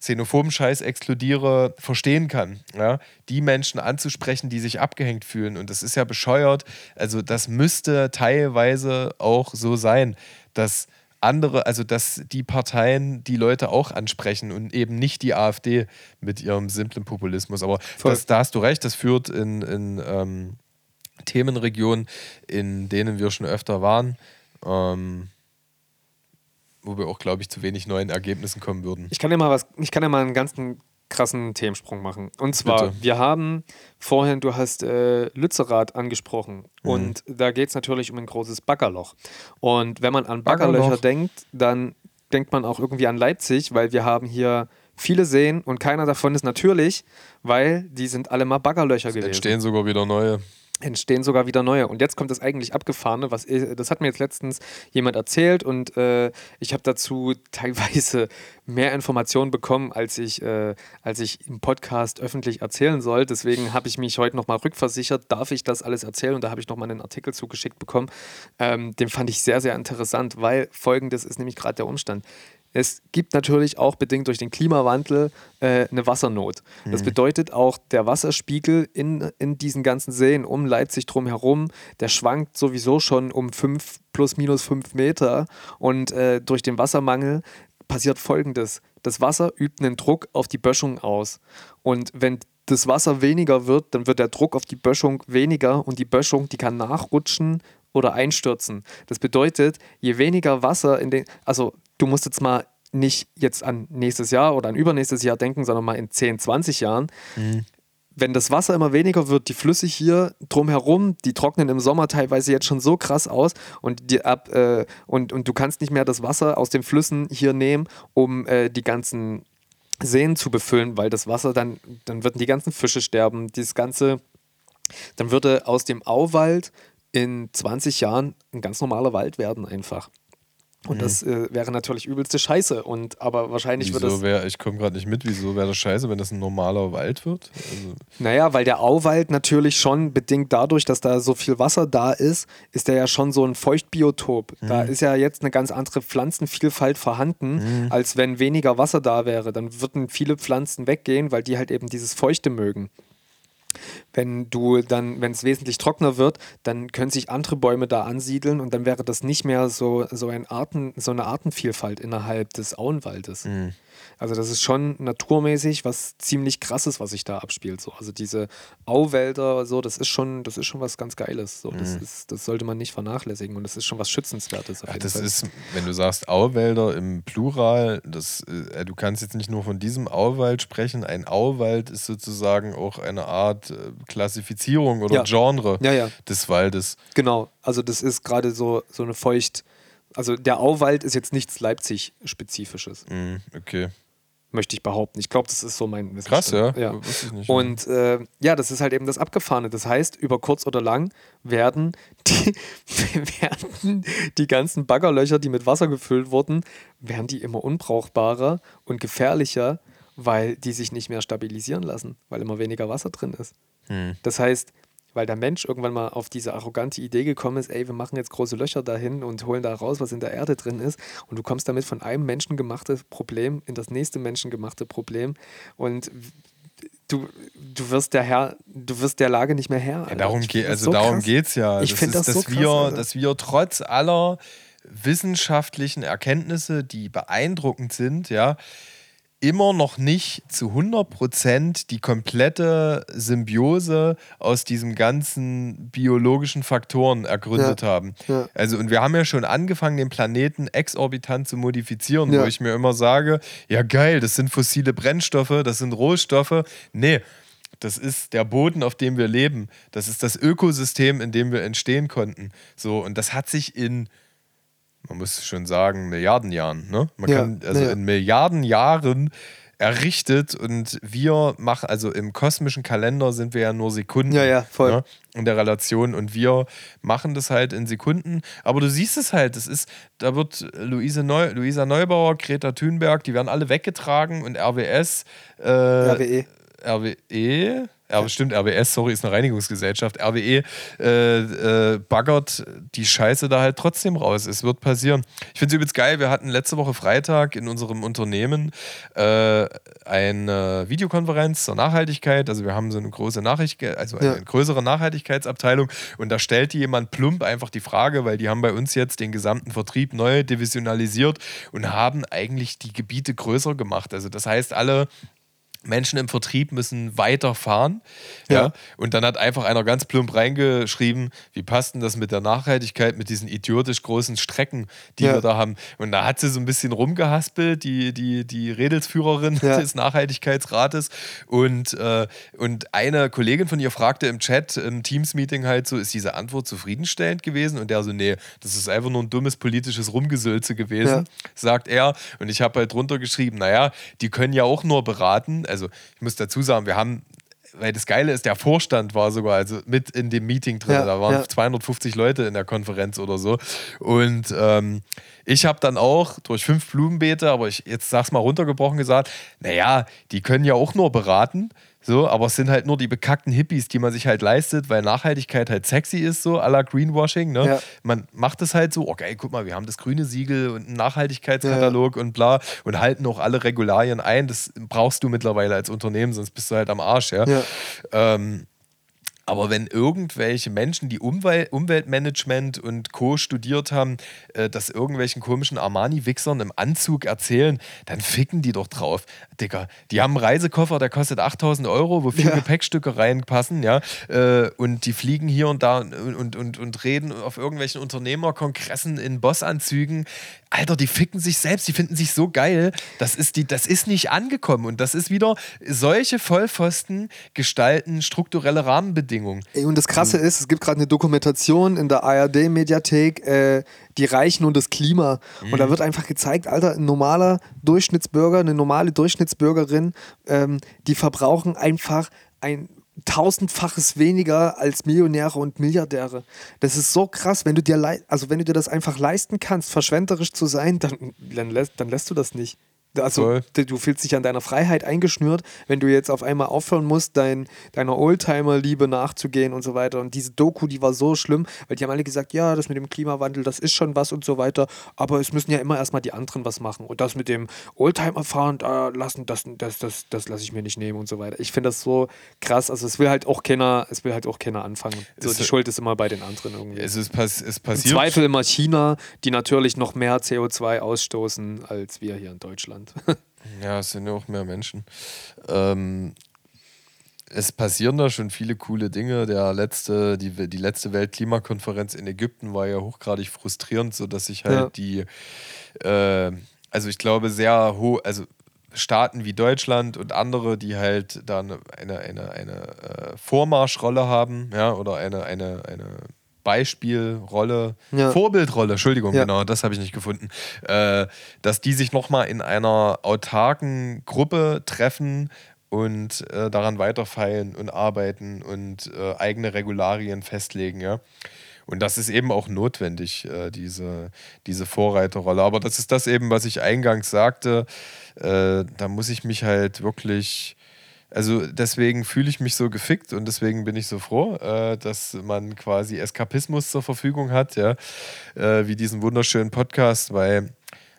xenophoben Scheiß exkludiere, verstehen kann. Ja? Die Menschen anzusprechen, die sich abgehängt fühlen. Und das ist ja bescheuert. Also, das müsste teilweise auch so sein, dass andere, also dass die Parteien die Leute auch ansprechen und eben nicht die AfD mit ihrem simplen Populismus. Aber das, da hast du recht, das führt in, in ähm, Themenregionen, in denen wir schon öfter waren, ähm, wo wir auch, glaube ich, zu wenig neuen Ergebnissen kommen würden. Ich kann ja mal was, ich kann ja mal einen ganzen krassen Themensprung machen. Und zwar, Bitte. wir haben vorhin, du hast äh, Lützerath angesprochen mhm. und da geht es natürlich um ein großes Baggerloch. Und wenn man an Baggerlöcher Baggerloch. denkt, dann denkt man auch irgendwie an Leipzig, weil wir haben hier viele Seen und keiner davon ist natürlich, weil die sind alle mal Baggerlöcher es gewesen. Entstehen sogar wieder neue entstehen sogar wieder neue. Und jetzt kommt das eigentlich abgefahrene, was das hat mir jetzt letztens jemand erzählt und äh, ich habe dazu teilweise mehr Informationen bekommen, als ich, äh, als ich im Podcast öffentlich erzählen soll. Deswegen habe ich mich heute nochmal rückversichert, darf ich das alles erzählen? Und da habe ich nochmal einen Artikel zugeschickt bekommen. Ähm, den fand ich sehr, sehr interessant, weil folgendes ist nämlich gerade der Umstand. Es gibt natürlich auch bedingt durch den Klimawandel äh, eine Wassernot. Mhm. Das bedeutet auch, der Wasserspiegel in, in diesen ganzen Seen um Leipzig drumherum, der schwankt sowieso schon um fünf plus minus fünf Meter. Und äh, durch den Wassermangel passiert Folgendes. Das Wasser übt einen Druck auf die Böschung aus. Und wenn das Wasser weniger wird, dann wird der Druck auf die Böschung weniger und die Böschung, die kann nachrutschen oder einstürzen. Das bedeutet, je weniger Wasser in den, also du musst jetzt mal nicht jetzt an nächstes Jahr oder an übernächstes Jahr denken, sondern mal in 10, 20 Jahren. Mhm. Wenn das Wasser immer weniger wird, die Flüsse hier drumherum, die trocknen im Sommer teilweise jetzt schon so krass aus und, die ab, äh, und, und du kannst nicht mehr das Wasser aus den Flüssen hier nehmen, um äh, die ganzen Seen zu befüllen, weil das Wasser dann, dann würden die ganzen Fische sterben, dieses ganze, dann würde aus dem Auwald in 20 Jahren ein ganz normaler Wald werden einfach. Und mhm. das äh, wäre natürlich übelste Scheiße. Und aber wahrscheinlich wieso wird das. Wär, ich komme gerade nicht mit, wieso wäre das scheiße, wenn das ein normaler Wald wird? Also naja, weil der Auwald natürlich schon bedingt dadurch, dass da so viel Wasser da ist, ist der ja schon so ein Feuchtbiotop. Mhm. Da ist ja jetzt eine ganz andere Pflanzenvielfalt vorhanden, mhm. als wenn weniger Wasser da wäre. Dann würden viele Pflanzen weggehen, weil die halt eben dieses Feuchte mögen. Wenn du dann, wenn es wesentlich trockener wird, dann können sich andere Bäume da ansiedeln und dann wäre das nicht mehr so, so, ein Arten, so eine Artenvielfalt innerhalb des Auenwaldes. Mhm. Also das ist schon naturmäßig was ziemlich krasses, was sich da abspielt. So. Also diese Auwälder, so, das ist schon, das ist schon was ganz Geiles. So. Das, Mhm. ist, das sollte man nicht vernachlässigen und das ist schon was Schützenswertes. Ja, das Fall. ist, wenn du sagst Auwälder im Plural, das, äh, du kannst jetzt nicht nur von diesem Auwald sprechen. Ein Auwald ist sozusagen auch eine Art äh, Klassifizierung oder Ja. Genre ja, des Waldes. genau. Also das ist gerade so, so eine Feucht. Also der Auwald ist jetzt nichts Leipzig-Spezifisches, Mhm, okay. Möchte ich behaupten. Ich glaube, das ist so mein Wissen. Krass, ja. ja. Nicht. Und äh, ja, das ist halt eben das Abgefahrene. Das heißt, über kurz oder lang werden die, werden die ganzen Baggerlöcher, die mit Wasser gefüllt wurden, werden die immer unbrauchbarer und gefährlicher, weil die sich nicht mehr stabilisieren lassen, weil immer weniger Wasser drin ist. Hm. Das heißt, weil der Mensch irgendwann mal auf diese arrogante Idee gekommen ist, ey, wir machen jetzt große Löcher dahin und holen da raus, was in der Erde drin ist. Und du kommst damit von einem menschengemachte Problem in das nächste menschengemachte Problem. Und du, du wirst der Herr, du wirst der Lage nicht mehr Herr. Ja, darum Ich geht, das also so darum krass. geht's ja. Ich Das find ist, das so dass krass, wir, Alter. dass wir trotz aller wissenschaftlichen Erkenntnisse, die beeindruckend sind, ja, immer noch nicht zu 100% die komplette Symbiose aus diesen ganzen biologischen Faktoren ergründet haben. Ja. Also, und wir haben ja schon angefangen, den Planeten exorbitant zu modifizieren, Ja. wo ich mir immer sage, ja geil, das sind fossile Brennstoffe, das sind Rohstoffe. Nee, das ist der Boden, auf dem wir leben. Das ist das Ökosystem, in dem wir entstehen konnten. So, und das hat sich in, man muss schon sagen, Milliarden Jahren, ne? Man Ja, kann, also ja. in Milliarden Jahren errichtet und wir machen, also im kosmischen Kalender sind wir ja nur Sekunden Ja, ja, voll. Ne, in der Relation und wir machen das halt in Sekunden, aber du siehst es halt, es ist, da wird Luise Neu, Luisa Neubauer, Greta Thunberg, die werden alle weggetragen und RWS, äh, RWE. RWE, ja, stimmt, RWS, sorry, ist eine Reinigungsgesellschaft. RWE äh, äh, baggert die Scheiße da halt trotzdem raus. Es wird passieren. Ich finde es übelst geil. Wir hatten letzte Woche Freitag in unserem Unternehmen äh, eine Videokonferenz zur Nachhaltigkeit. Also, wir haben so eine große Nachricht, also eine Ja. größere Nachhaltigkeitsabteilung. Und da stellte jemand plump einfach die Frage, weil die haben bei uns jetzt den gesamten Vertrieb neu divisionalisiert und haben eigentlich die Gebiete größer gemacht. Also, das heißt, alle Menschen im Vertrieb müssen weiterfahren. Ja. Ja. Und dann hat einfach einer ganz plump reingeschrieben, wie passt denn das mit der Nachhaltigkeit, mit diesen idiotisch großen Strecken, die Ja. wir da haben. Und da hat sie so ein bisschen rumgehaspelt, die, die, die Redelsführerin Ja. des Nachhaltigkeitsrates. Und, äh, und eine Kollegin von ihr fragte im Chat, im Teams-Meeting halt so, ist diese Antwort zufriedenstellend gewesen? Und der so, nee, das ist einfach nur ein dummes politisches Rumgesülze gewesen, sagt er. Und ich habe halt drunter geschrieben, naja, die können ja auch nur beraten. Also ich muss dazu sagen, wir haben weil das Geile ist, der Vorstand war sogar also mit in dem Meeting drin. Ja, da waren ja. 250 Leute in der Konferenz oder so. Und ähm, ich habe dann auch durch fünf Blumenbeete, aber ich jetzt sag's mal runtergebrochen gesagt, naja, die können ja auch nur beraten. So, aber es sind halt nur die bekackten Hippies, die man sich halt leistet, weil Nachhaltigkeit halt sexy ist, so à la Greenwashing. Ne? Ja. Man macht es halt so, okay, guck mal, wir haben das grüne Siegel und einen Nachhaltigkeitskatalog und bla und halten auch alle Regularien ein. Das brauchst du mittlerweile als Unternehmen, sonst bist du halt am Arsch, ja. Ja. Ähm, aber wenn irgendwelche Menschen, die Umwel Umweltmanagement und Co. studiert haben, äh, das irgendwelchen komischen Armani-Wichsern im Anzug erzählen, dann ficken die doch drauf. Dicker, die haben einen Reisekoffer, der kostet 8000 Euro, wo vier Ja. Gepäckstücke reinpassen, ja. Äh, und die fliegen hier und da und, und, und, und reden auf irgendwelchen Unternehmerkongressen in Bossanzügen. Alter, die ficken sich selbst, die finden sich so geil. Das ist, die, das ist nicht angekommen. Und das ist wieder, solche Vollpfosten gestalten strukturelle Rahmenbedingungen. Und das Krasse ist, es gibt gerade eine Dokumentation in der ARD-Mediathek, äh, die Reichen und das Klima. Und Mhm. da wird einfach gezeigt, Alter, ein normaler Durchschnittsbürger, eine normale Durchschnittsbürgerin, ähm, die verbrauchen einfach ein tausendfaches weniger als Millionäre und Milliardäre. Das ist so krass, wenn du dir also wenn du dir das einfach leisten kannst, verschwenderisch zu sein, dann, dann, lässt, dann lässt du das nicht. Also Voll. du fühlst dich an deiner Freiheit eingeschnürt, wenn du jetzt auf einmal aufhören musst, dein, deiner Oldtimer-Liebe nachzugehen und so weiter. Und diese Doku, die war so schlimm, weil die haben alle gesagt, ja, das mit dem Klimawandel, das ist schon was und so weiter, aber es müssen ja immer erstmal die anderen was machen. Und das mit dem Oldtimer-Fahren da lassen, das, das, das, das lasse ich mir nicht nehmen und so weiter. Ich finde das so krass. Also es will halt auch keiner, es will halt auch keiner anfangen. So, die Schuld ist immer bei den anderen irgendwie. Es, ist pass es Im passiert. Zweifel immer China, die natürlich noch mehr CO2 ausstoßen als wir hier in Deutschland. Ja, es sind ja auch mehr Menschen. Ähm, es passieren da schon viele coole Dinge. Der letzte, die, die letzte Weltklimakonferenz in Ägypten war ja hochgradig frustrierend, sodass sich halt Ja. die, äh, also ich glaube, sehr hoch, also Staaten wie Deutschland und andere, die halt da eine, eine, eine, eine äh, Vormarschrolle haben, ja, oder eine, eine, eine Beispielrolle, Ja. Vorbildrolle, Entschuldigung, Ja. genau, das habe ich nicht gefunden, äh, dass die sich nochmal in einer autarken Gruppe treffen und äh, daran weiterfeilen und arbeiten und äh, eigene Regularien festlegen, ja. Und das ist eben auch notwendig, äh, diese, diese Vorreiterrolle. Aber das ist das eben, was ich eingangs sagte. Äh, da muss ich mich halt wirklich. Also deswegen fühle ich mich so gefickt und deswegen bin ich so froh, äh, dass man quasi Eskapismus zur Verfügung hat, ja, äh, wie diesen wunderschönen Podcast, weil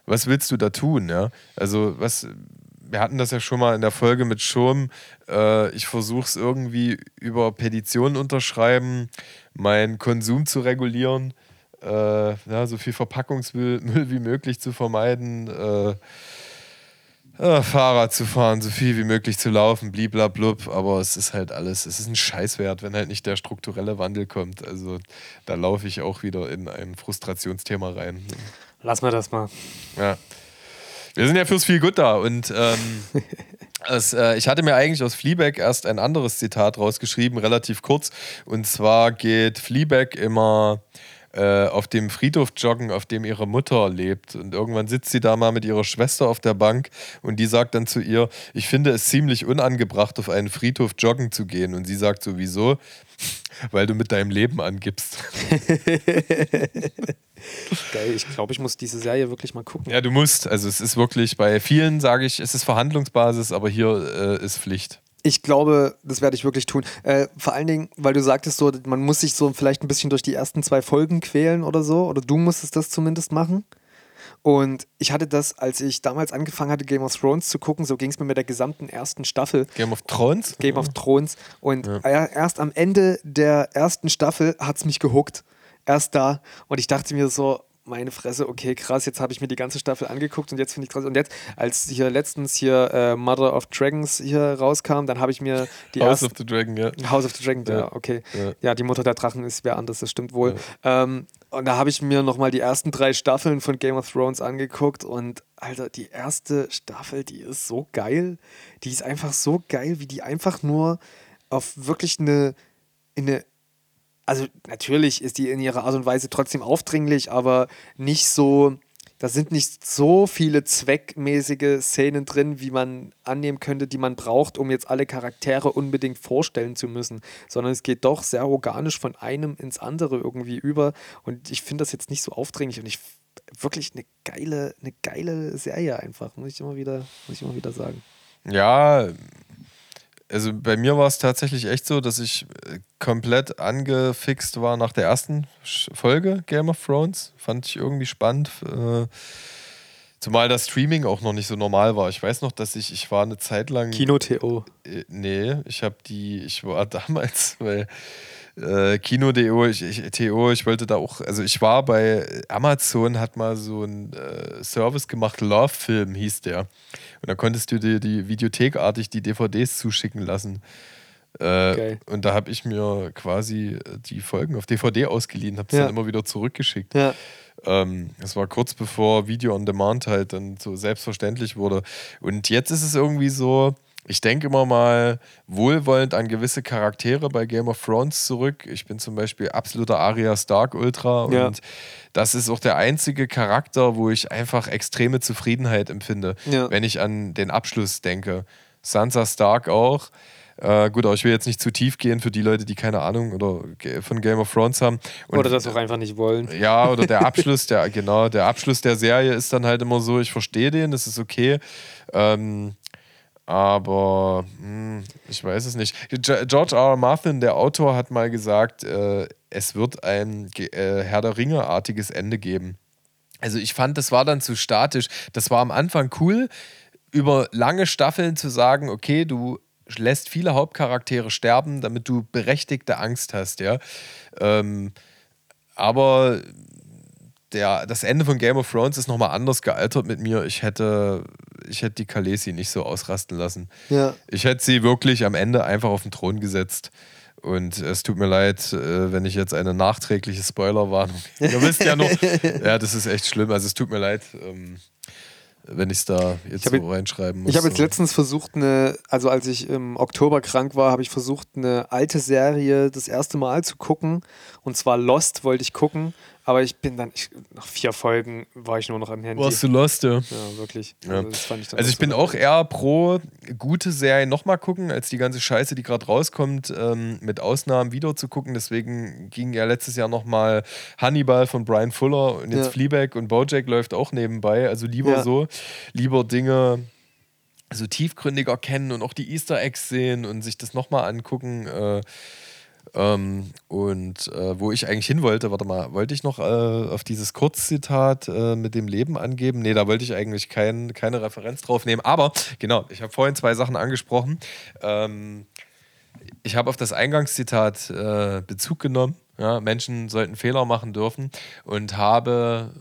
was willst du da tun, ja? Also was, wir hatten das ja schon mal in der Folge mit Schirm. Äh, ich versuche es irgendwie über Petitionen unterschreiben, meinen Konsum zu regulieren, äh, ja, so viel Verpackungsmüll Müll wie möglich zu vermeiden, äh, Fahrrad zu fahren, so viel wie möglich zu laufen, bliblablub, aber es ist halt alles, es ist ein Scheißwert, wenn halt nicht der strukturelle Wandel kommt. Also da laufe ich auch wieder in ein Frustrationsthema rein. Lass mal das mal. Ja. Wir sind ja fürs viel gut da und ähm, es, äh, ich hatte mir eigentlich aus Fleabag erst ein anderes Zitat rausgeschrieben, relativ kurz. Und zwar geht Fleabag immer äh, auf dem Friedhof joggen, auf dem ihre Mutter lebt. Und irgendwann sitzt sie da mal mit ihrer Schwester auf der Bank und die sagt dann zu ihr, ich finde es ziemlich unangebracht, auf einen Friedhof joggen zu gehen. Und sie sagt sowieso, weil du mit deinem Leben angibst. Geil, ich glaube, ich muss diese Serie wirklich mal gucken. Ja, du musst. Also es ist wirklich, bei vielen sage ich, es ist Verhandlungsbasis, aber hier äh, ist Pflicht. Ich glaube, das werde ich wirklich tun. Äh, vor allen Dingen, weil du sagtest so, man muss sich so vielleicht ein bisschen durch die ersten zwei Folgen quälen oder so. Oder du musstest das zumindest machen. Und ich hatte das, als ich damals angefangen hatte, Game of Thrones zu gucken, so ging es mir mit der gesamten ersten Staffel. Game of Thrones? Game of Thrones. Und er- erst am Ende der ersten Staffel hat es mich gehuckt. Erst da. Und ich dachte mir so, meine Fresse, okay, krass, jetzt habe ich mir die ganze Staffel angeguckt und jetzt finde ich krass. Und jetzt, als hier letztens hier äh, Mother of Dragons hier rauskam, dann habe ich mir die House of the Dragon, ja. House of the Dragon, ja, Ja. okay. Ja. Ja. die Mutter der Drachen ist wer anders, das stimmt wohl. Ähm, und da habe ich mir nochmal die ersten drei Staffeln von Game of Thrones angeguckt und Alter, die erste Staffel, die ist so geil. Die ist einfach so geil, wie die einfach nur auf wirklich eine, in eine also natürlich ist die in ihrer Art und Weise trotzdem aufdringlich, aber nicht so, da sind nicht so viele zweckmäßige Szenen drin, wie man annehmen könnte, die man braucht, um jetzt alle Charaktere unbedingt vorstellen zu müssen, sondern es geht doch sehr organisch von einem ins andere irgendwie über und ich finde das jetzt nicht so aufdringlich und ich wirklich eine geile, eine geile Serie einfach, muss ich immer wieder, muss ich immer wieder sagen. Ja, also bei mir war es tatsächlich echt so, dass ich äh, komplett angefixt war nach der ersten Folge Game of Thrones. Fand ich irgendwie spannend. Äh, zumal das Streaming auch noch nicht so normal war. Ich weiß noch, dass ich, ich war eine Zeit lang. Kino-TO. Äh, Nee, ich habe die, ich war damals bei äh, Kino.de, ich, ich, TO, ich wollte da auch, also ich war bei Amazon, hat mal so einen äh, Service gemacht, Love Film hieß der. Und da konntest du dir die Videothekartig die DVDs zuschicken lassen. Äh, Geil. und da habe ich mir quasi äh, die Folgen auf DVD ausgeliehen, habe es Ja. dann immer wieder zurückgeschickt. Ja. Ähm, das war kurz bevor Video on Demand halt dann so selbstverständlich wurde. Und jetzt ist es irgendwie so, ich denke immer mal wohlwollend an gewisse Charaktere bei Game of Thrones zurück. Ich bin zum Beispiel absoluter Arya Stark Ultra und Ja. das ist auch der einzige Charakter, wo ich einfach extreme Zufriedenheit empfinde, Ja. wenn ich an den Abschluss denke. Sansa Stark auch. Äh, gut, aber ich will jetzt nicht zu tief gehen für die Leute, die keine Ahnung oder von Game of Thrones haben. Und, oder das auch einfach nicht wollen. Ja, oder der Abschluss, der, genau, der Abschluss der Serie ist dann halt immer so, ich verstehe den, das ist okay. Ähm, aber hm, ich weiß es nicht. George R. R. Martin, der Autor, hat mal gesagt, äh, es wird ein äh, Herr der Ringe-artiges Ende geben. Also ich fand, das war dann zu statisch. Das war am Anfang cool, über lange Staffeln zu sagen, okay, du lässt viele Hauptcharaktere sterben, damit du berechtigte Angst hast, ja. Ähm, aber der, das Ende von Game of Thrones ist nochmal anders gealtert mit mir. Ich hätte, ich hätte die Khaleesi nicht so ausrasten lassen. Ja. Ich hätte sie wirklich am Ende einfach auf den Thron gesetzt. Und es tut mir leid, äh, wenn ich jetzt eine nachträgliche Spoilerwarnung. Ihr wisst ja noch, ja, das ist echt schlimm. Also es tut mir leid. Ähm, wenn ich es da jetzt so reinschreiben muss. Ich habe jetzt letztens versucht, eine, also als ich im Oktober krank war, habe ich versucht, eine alte Serie das erste Mal zu gucken. Und zwar Lost wollte ich gucken. Aber ich bin dann, ich, nach vier Folgen war ich nur noch am Handy. Warst du lost, ja? Ja, wirklich. Ja. Also, ich, also ich bin auch eher pro gute Serien nochmal gucken, als die ganze Scheiße, die gerade rauskommt, ähm, mit Ausnahmen wieder zu gucken. Deswegen ging ja letztes Jahr nochmal Hannibal von Brian Fuller und jetzt ja. Fleabag und Bojack läuft auch nebenbei. Also lieber ja. so, lieber Dinge so tiefgründiger kennen und auch die Easter Eggs sehen und sich das nochmal angucken. Äh, ähm, und äh, wo ich eigentlich hin wollte, warte mal, wollte ich noch äh, auf dieses Kurzzitat äh, mit dem Leben angeben? Nee, da wollte ich eigentlich kein, keine Referenz drauf nehmen. Aber genau, ich habe vorhin zwei Sachen angesprochen. Ähm, ich habe auf das Eingangszitat äh, Bezug genommen. Ja, Menschen sollten Fehler machen dürfen und habe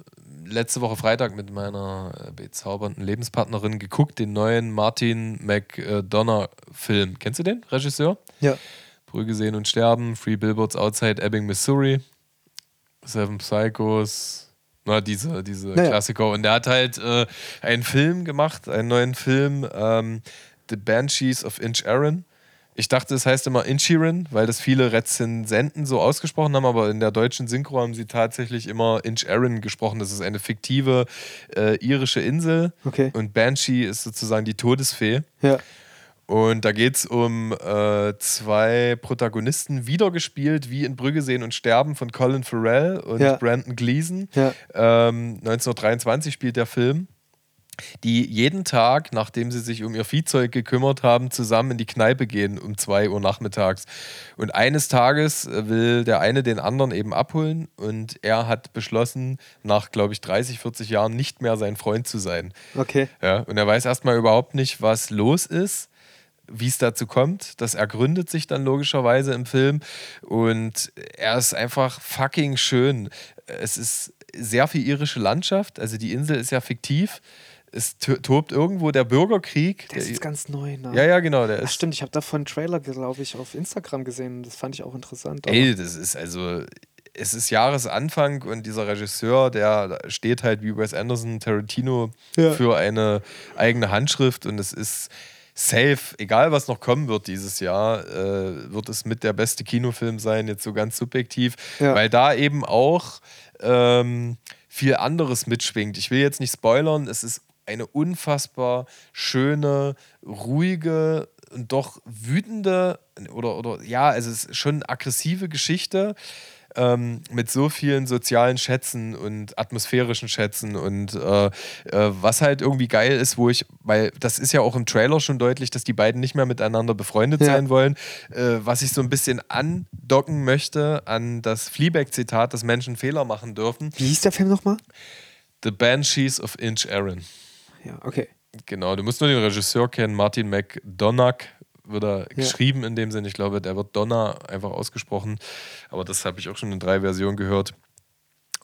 letzte Woche Freitag mit meiner äh, bezaubernden Lebenspartnerin geguckt, den neuen Martin McDonough-Film. Kennst du den, Regisseur? Ja. Brügge sehen und sterben, Free Billboards Outside Ebbing, Missouri, Seven Psychos, na, diese, diese naja. Klassiker. Und der hat halt äh, einen Film gemacht, einen neuen Film, ähm, The Banshees of Inch Aaron. Ich dachte, es heißt immer Inchirin, weil das viele Rezensenten so ausgesprochen haben, aber in der deutschen Synchro haben sie tatsächlich immer Inch Aaron gesprochen. Das ist eine fiktive äh, irische Insel. Okay. Und Banshee ist sozusagen die Todesfee. Ja. Und da geht es um äh, zwei Protagonisten, wiedergespielt wie in Brügge sehen und sterben von Colin Farrell und ja. Brandon Gleason. Ja. Ähm, 1923 spielt der Film die jeden Tag, nachdem sie sich um ihr Viehzeug gekümmert haben, zusammen in die Kneipe gehen um 2 Uhr nachmittags. Und eines Tages äh, will der eine den anderen eben abholen und er hat beschlossen, nach, glaube ich, 30, 40 Jahren nicht mehr sein Freund zu sein. Okay. Ja, und er weiß erstmal überhaupt nicht, was los ist wie es dazu kommt. Das ergründet sich dann logischerweise im Film. Und er ist einfach fucking schön. Es ist sehr viel irische Landschaft. Also die Insel ist ja fiktiv. Es tobt irgendwo der Bürgerkrieg. Der ist jetzt ganz neu, ne? Ja, ja, genau. Der Ach, stimmt, ich habe davon einen Trailer, glaube ich, auf Instagram gesehen. Das fand ich auch interessant. Ey, das ist also es ist Jahresanfang und dieser Regisseur, der steht halt wie Wes Anderson, Tarantino ja. für eine eigene Handschrift und es ist safe, egal was noch kommen wird dieses Jahr, äh, wird es mit der beste Kinofilm sein, jetzt so ganz subjektiv, ja. weil da eben auch ähm, viel anderes mitschwingt. Ich will jetzt nicht spoilern, es ist eine unfassbar schöne, ruhige und doch wütende oder, oder ja, also es ist schon eine aggressive Geschichte ähm, mit so vielen sozialen Schätzen und atmosphärischen Schätzen und äh, äh, was halt irgendwie geil ist, wo ich, weil das ist ja auch im Trailer schon deutlich, dass die beiden nicht mehr miteinander befreundet ja. sein wollen, äh, was ich so ein bisschen andocken möchte an das Fleabag-Zitat, dass Menschen Fehler machen dürfen. Wie hieß der Film nochmal? The Banshees of Inch Aaron. Ja, okay. Genau, du musst nur den Regisseur kennen, Martin McDonagh wird er ja. geschrieben in dem Sinne. Ich glaube, der wird Donner einfach ausgesprochen. Aber das habe ich auch schon in drei Versionen gehört.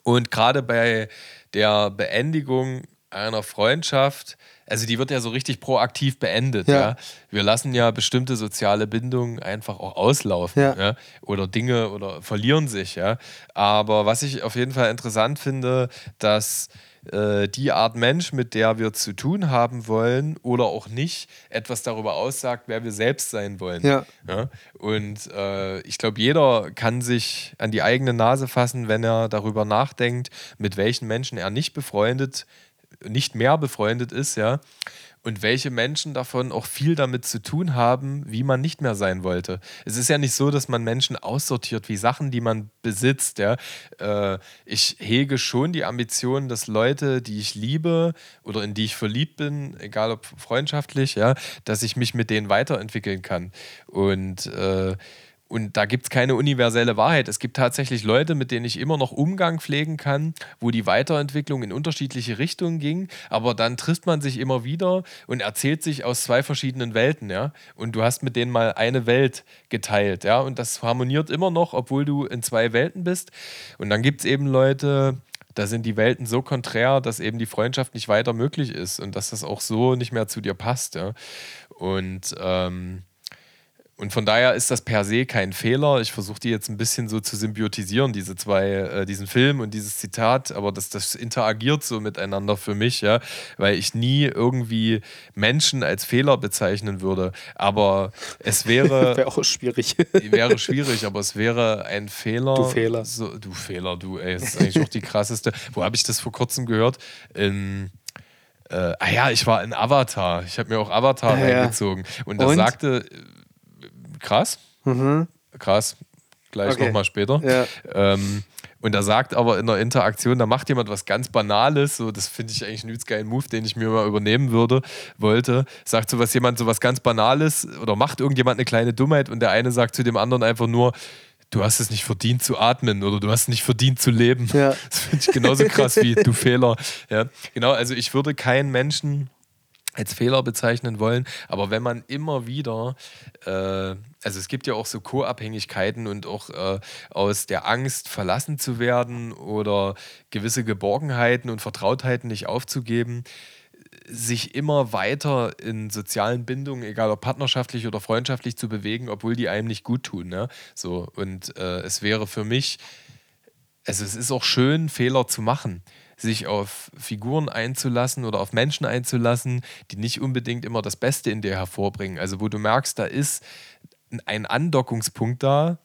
Und gerade bei der Beendigung einer Freundschaft, also die wird ja so richtig proaktiv beendet. Ja. ja. Wir lassen ja bestimmte soziale Bindungen einfach auch auslaufen. Ja. ja. Oder Dinge oder verlieren sich. Ja. Aber was ich auf jeden Fall interessant finde, dass äh, die Art Mensch, mit der wir zu tun haben wollen oder auch nicht, etwas darüber aussagt, wer wir selbst sein wollen. Ja. ja? Und äh, ich glaube, jeder kann sich an die eigene Nase fassen, wenn er darüber nachdenkt, mit welchen Menschen er nicht befreundet, nicht mehr befreundet ist, ja. Und welche Menschen davon auch viel damit zu tun haben, wie man nicht mehr sein wollte. Es ist ja nicht so, dass man Menschen aussortiert wie Sachen, die man besitzt. Ja? Äh, ich hege schon die Ambition, dass Leute, die ich liebe oder in die ich verliebt bin, egal ob freundschaftlich, ja, dass ich mich mit denen weiterentwickeln kann. Und äh, und da gibt es keine universelle Wahrheit. Es gibt tatsächlich Leute, mit denen ich immer noch Umgang pflegen kann, wo die Weiterentwicklung in unterschiedliche Richtungen ging. Aber dann trifft man sich immer wieder und erzählt sich aus zwei verschiedenen Welten. Ja? Und du hast mit denen mal eine Welt geteilt. Ja? Und das harmoniert immer noch, obwohl du in zwei Welten bist. Und dann gibt es eben Leute, da sind die Welten so konträr, dass eben die Freundschaft nicht weiter möglich ist und dass das auch so nicht mehr zu dir passt. Ja? Und. Ähm, und von daher ist das per se kein Fehler. Ich versuche die jetzt ein bisschen so zu symbiotisieren, diese zwei, äh, diesen Film und dieses Zitat, aber das, das interagiert so miteinander für mich, ja, weil ich nie irgendwie Menschen als Fehler bezeichnen würde. Aber es wäre. wäre auch schwierig. wäre schwierig, aber es wäre ein Fehler. Du Fehler. So, du Fehler, du, ey, das ist eigentlich auch die krasseste. Wo habe ich das vor kurzem gehört? In. Äh, ah ja, ich war in Avatar. Ich habe mir auch Avatar ja, reingezogen. Und da sagte krass. Mhm. Krass. Gleich okay. nochmal später. Ja. Ähm, und er sagt aber in der Interaktion, da macht jemand was ganz Banales, so das finde ich eigentlich einen geilen Move, den ich mir mal übernehmen würde, wollte. Sagt so was jemand so was ganz Banales oder macht irgendjemand eine kleine Dummheit und der eine sagt zu dem anderen einfach nur, du hast es nicht verdient zu atmen oder du hast es nicht verdient zu leben. Ja. Das finde ich genauso krass wie du Fehler. Ja, genau, also ich würde keinen Menschen als Fehler bezeichnen wollen. Aber wenn man immer wieder, äh, also es gibt ja auch so Co-Abhängigkeiten und auch äh, aus der Angst verlassen zu werden oder gewisse Geborgenheiten und Vertrautheiten nicht aufzugeben, sich immer weiter in sozialen Bindungen, egal ob partnerschaftlich oder freundschaftlich, zu bewegen, obwohl die einem nicht gut tun. Ne? So, und äh, es wäre für mich, also es ist auch schön, Fehler zu machen sich auf Figuren einzulassen oder auf Menschen einzulassen, die nicht unbedingt immer das Beste in dir hervorbringen. Also wo du merkst, da ist ein Andockungspunkt da,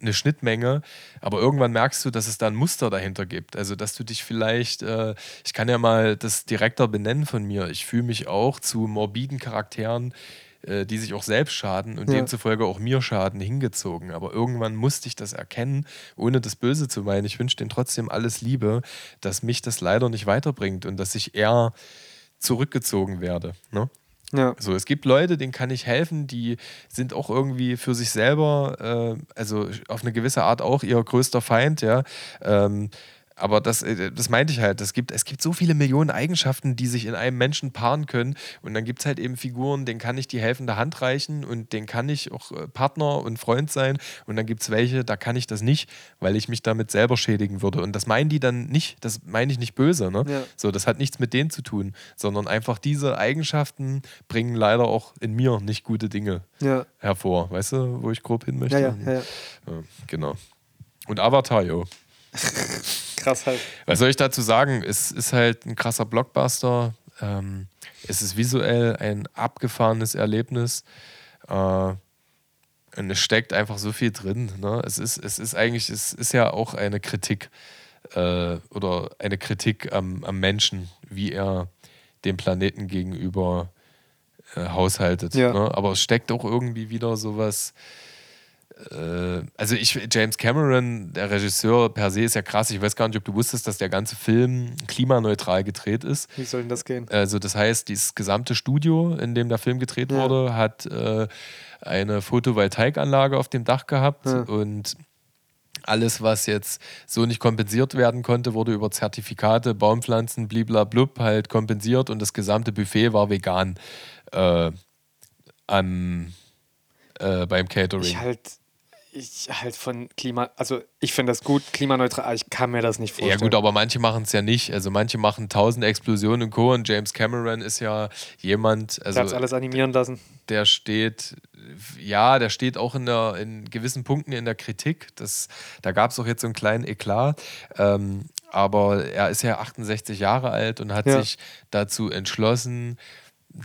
eine Schnittmenge, aber irgendwann merkst du, dass es da ein Muster dahinter gibt. Also, dass du dich vielleicht, äh, ich kann ja mal das direkter benennen von mir, ich fühle mich auch zu morbiden Charakteren äh, die sich auch selbst schaden und ja. demzufolge auch mir schaden, hingezogen. Aber irgendwann musste ich das erkennen, ohne das Böse zu meinen. Ich wünsche denen trotzdem alles Liebe, dass mich das leider nicht weiterbringt und dass ich eher zurückgezogen werde. Ne? Ja. So, es gibt Leute, denen kann ich helfen, die sind auch irgendwie für sich selber, äh, also auf eine gewisse Art auch ihr größter Feind, ja. Ähm, aber das, äh, das meinte ich halt. Es gibt, es gibt so viele Millionen Eigenschaften, die sich in einem Menschen paaren können. Und dann gibt es halt eben Figuren, denen kann ich die helfende Hand reichen und denen kann ich auch äh, Partner und Freund sein. Und dann gibt es welche, da kann ich das nicht, weil ich mich damit selber schädigen würde. Und das meinen die dann nicht, das meine ich nicht böse. Ne? Ja. So, das hat nichts mit denen zu tun, sondern einfach diese Eigenschaften bringen leider auch in mir nicht gute Dinge ja. hervor. Weißt du, wo ich grob hin möchte? Ja, ja, ja. ja genau. Und Avatar, jo. krass halt. Was soll ich dazu sagen? Es ist halt ein krasser Blockbuster. Ähm, es ist visuell ein abgefahrenes Erlebnis. Äh, und es steckt einfach so viel drin. Ne? Es, ist, es ist eigentlich, es ist ja auch eine Kritik äh, oder eine Kritik am, am Menschen, wie er dem Planeten gegenüber äh, haushaltet. Ja. Ne? Aber es steckt auch irgendwie wieder sowas äh, also ich, James Cameron, der Regisseur per se ist ja krass. Ich weiß gar nicht, ob du wusstest, dass der ganze Film klimaneutral gedreht ist. Wie soll denn das gehen? Also das heißt, dieses gesamte Studio, in dem der Film gedreht ja. wurde, hat äh, eine Photovoltaikanlage auf dem Dach gehabt ja. und alles, was jetzt so nicht kompensiert werden konnte, wurde über Zertifikate, Baumpflanzen, bliblablub halt kompensiert und das gesamte Buffet war vegan äh, am, äh, beim Catering. Ich halt ich halt von Klima, also ich finde das gut, klimaneutral, ich kann mir das nicht vorstellen. Ja gut, aber manche machen es ja nicht. Also manche machen tausend Explosionen und Co. Und James Cameron ist ja jemand, also der hat alles animieren lassen. Der steht, ja, der steht auch in, der, in gewissen Punkten in der Kritik. Das, da gab es auch jetzt so einen kleinen Eklat. Ähm, aber er ist ja 68 Jahre alt und hat ja. sich dazu entschlossen,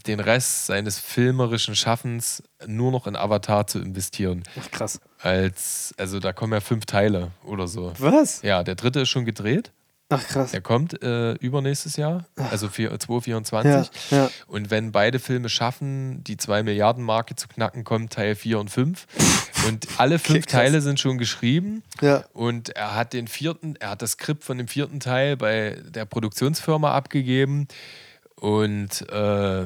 den Rest seines filmerischen Schaffens nur noch in Avatar zu investieren. Ach, krass. Als, also da kommen ja fünf Teile oder so. Was? Ja, der dritte ist schon gedreht. Ach krass. Der kommt äh, übernächstes Jahr, also vier- 2024. Ja, ja. Und wenn beide Filme schaffen, die 2 Milliarden Marke zu knacken, kommt Teil 4 und 5. Und alle fünf krass. Teile sind schon geschrieben. Ja. Und er hat den vierten, er hat das Skript von dem vierten Teil bei der Produktionsfirma abgegeben. Und äh,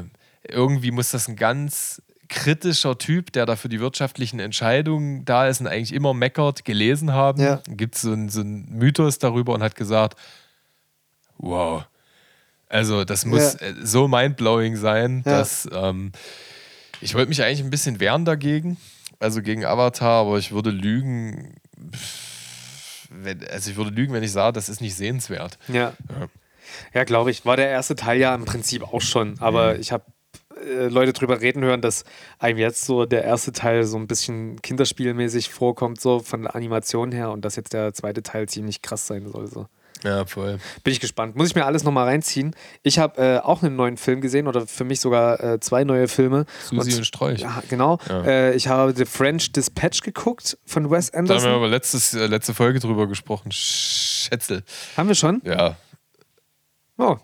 irgendwie muss das ein ganz kritischer Typ, der da für die wirtschaftlichen Entscheidungen da ist und eigentlich immer meckert, gelesen haben. Ja. Gibt so es so einen Mythos darüber und hat gesagt, wow. Also das muss Ja. äh, so mindblowing sein, Ja. dass ähm, ich wollte mich eigentlich ein bisschen wehren dagegen, also gegen Avatar, aber ich würde lügen, wenn, also ich würde lügen, wenn ich sage, das ist nicht sehenswert. Ja. Ja. Ja, glaube ich. War der erste Teil ja im Prinzip auch schon. Aber ich habe äh, Leute drüber reden hören, dass einem jetzt so der erste Teil so ein bisschen kinderspielmäßig vorkommt, so von der Animation her. Und dass jetzt der zweite Teil ziemlich krass sein soll. So. Ja, voll. Bin ich gespannt. Muss ich mir alles nochmal reinziehen. Ich habe äh, auch einen neuen Film gesehen oder für mich sogar äh, zwei neue Filme. Susi und Sträuch. Ja, genau. Ja. Äh, ich habe The French Dispatch geguckt von Wes Da haben wir Anderson. aber letztes, äh, letzte Folge drüber gesprochen. Schätzel. Haben wir schon? Ja. Oh.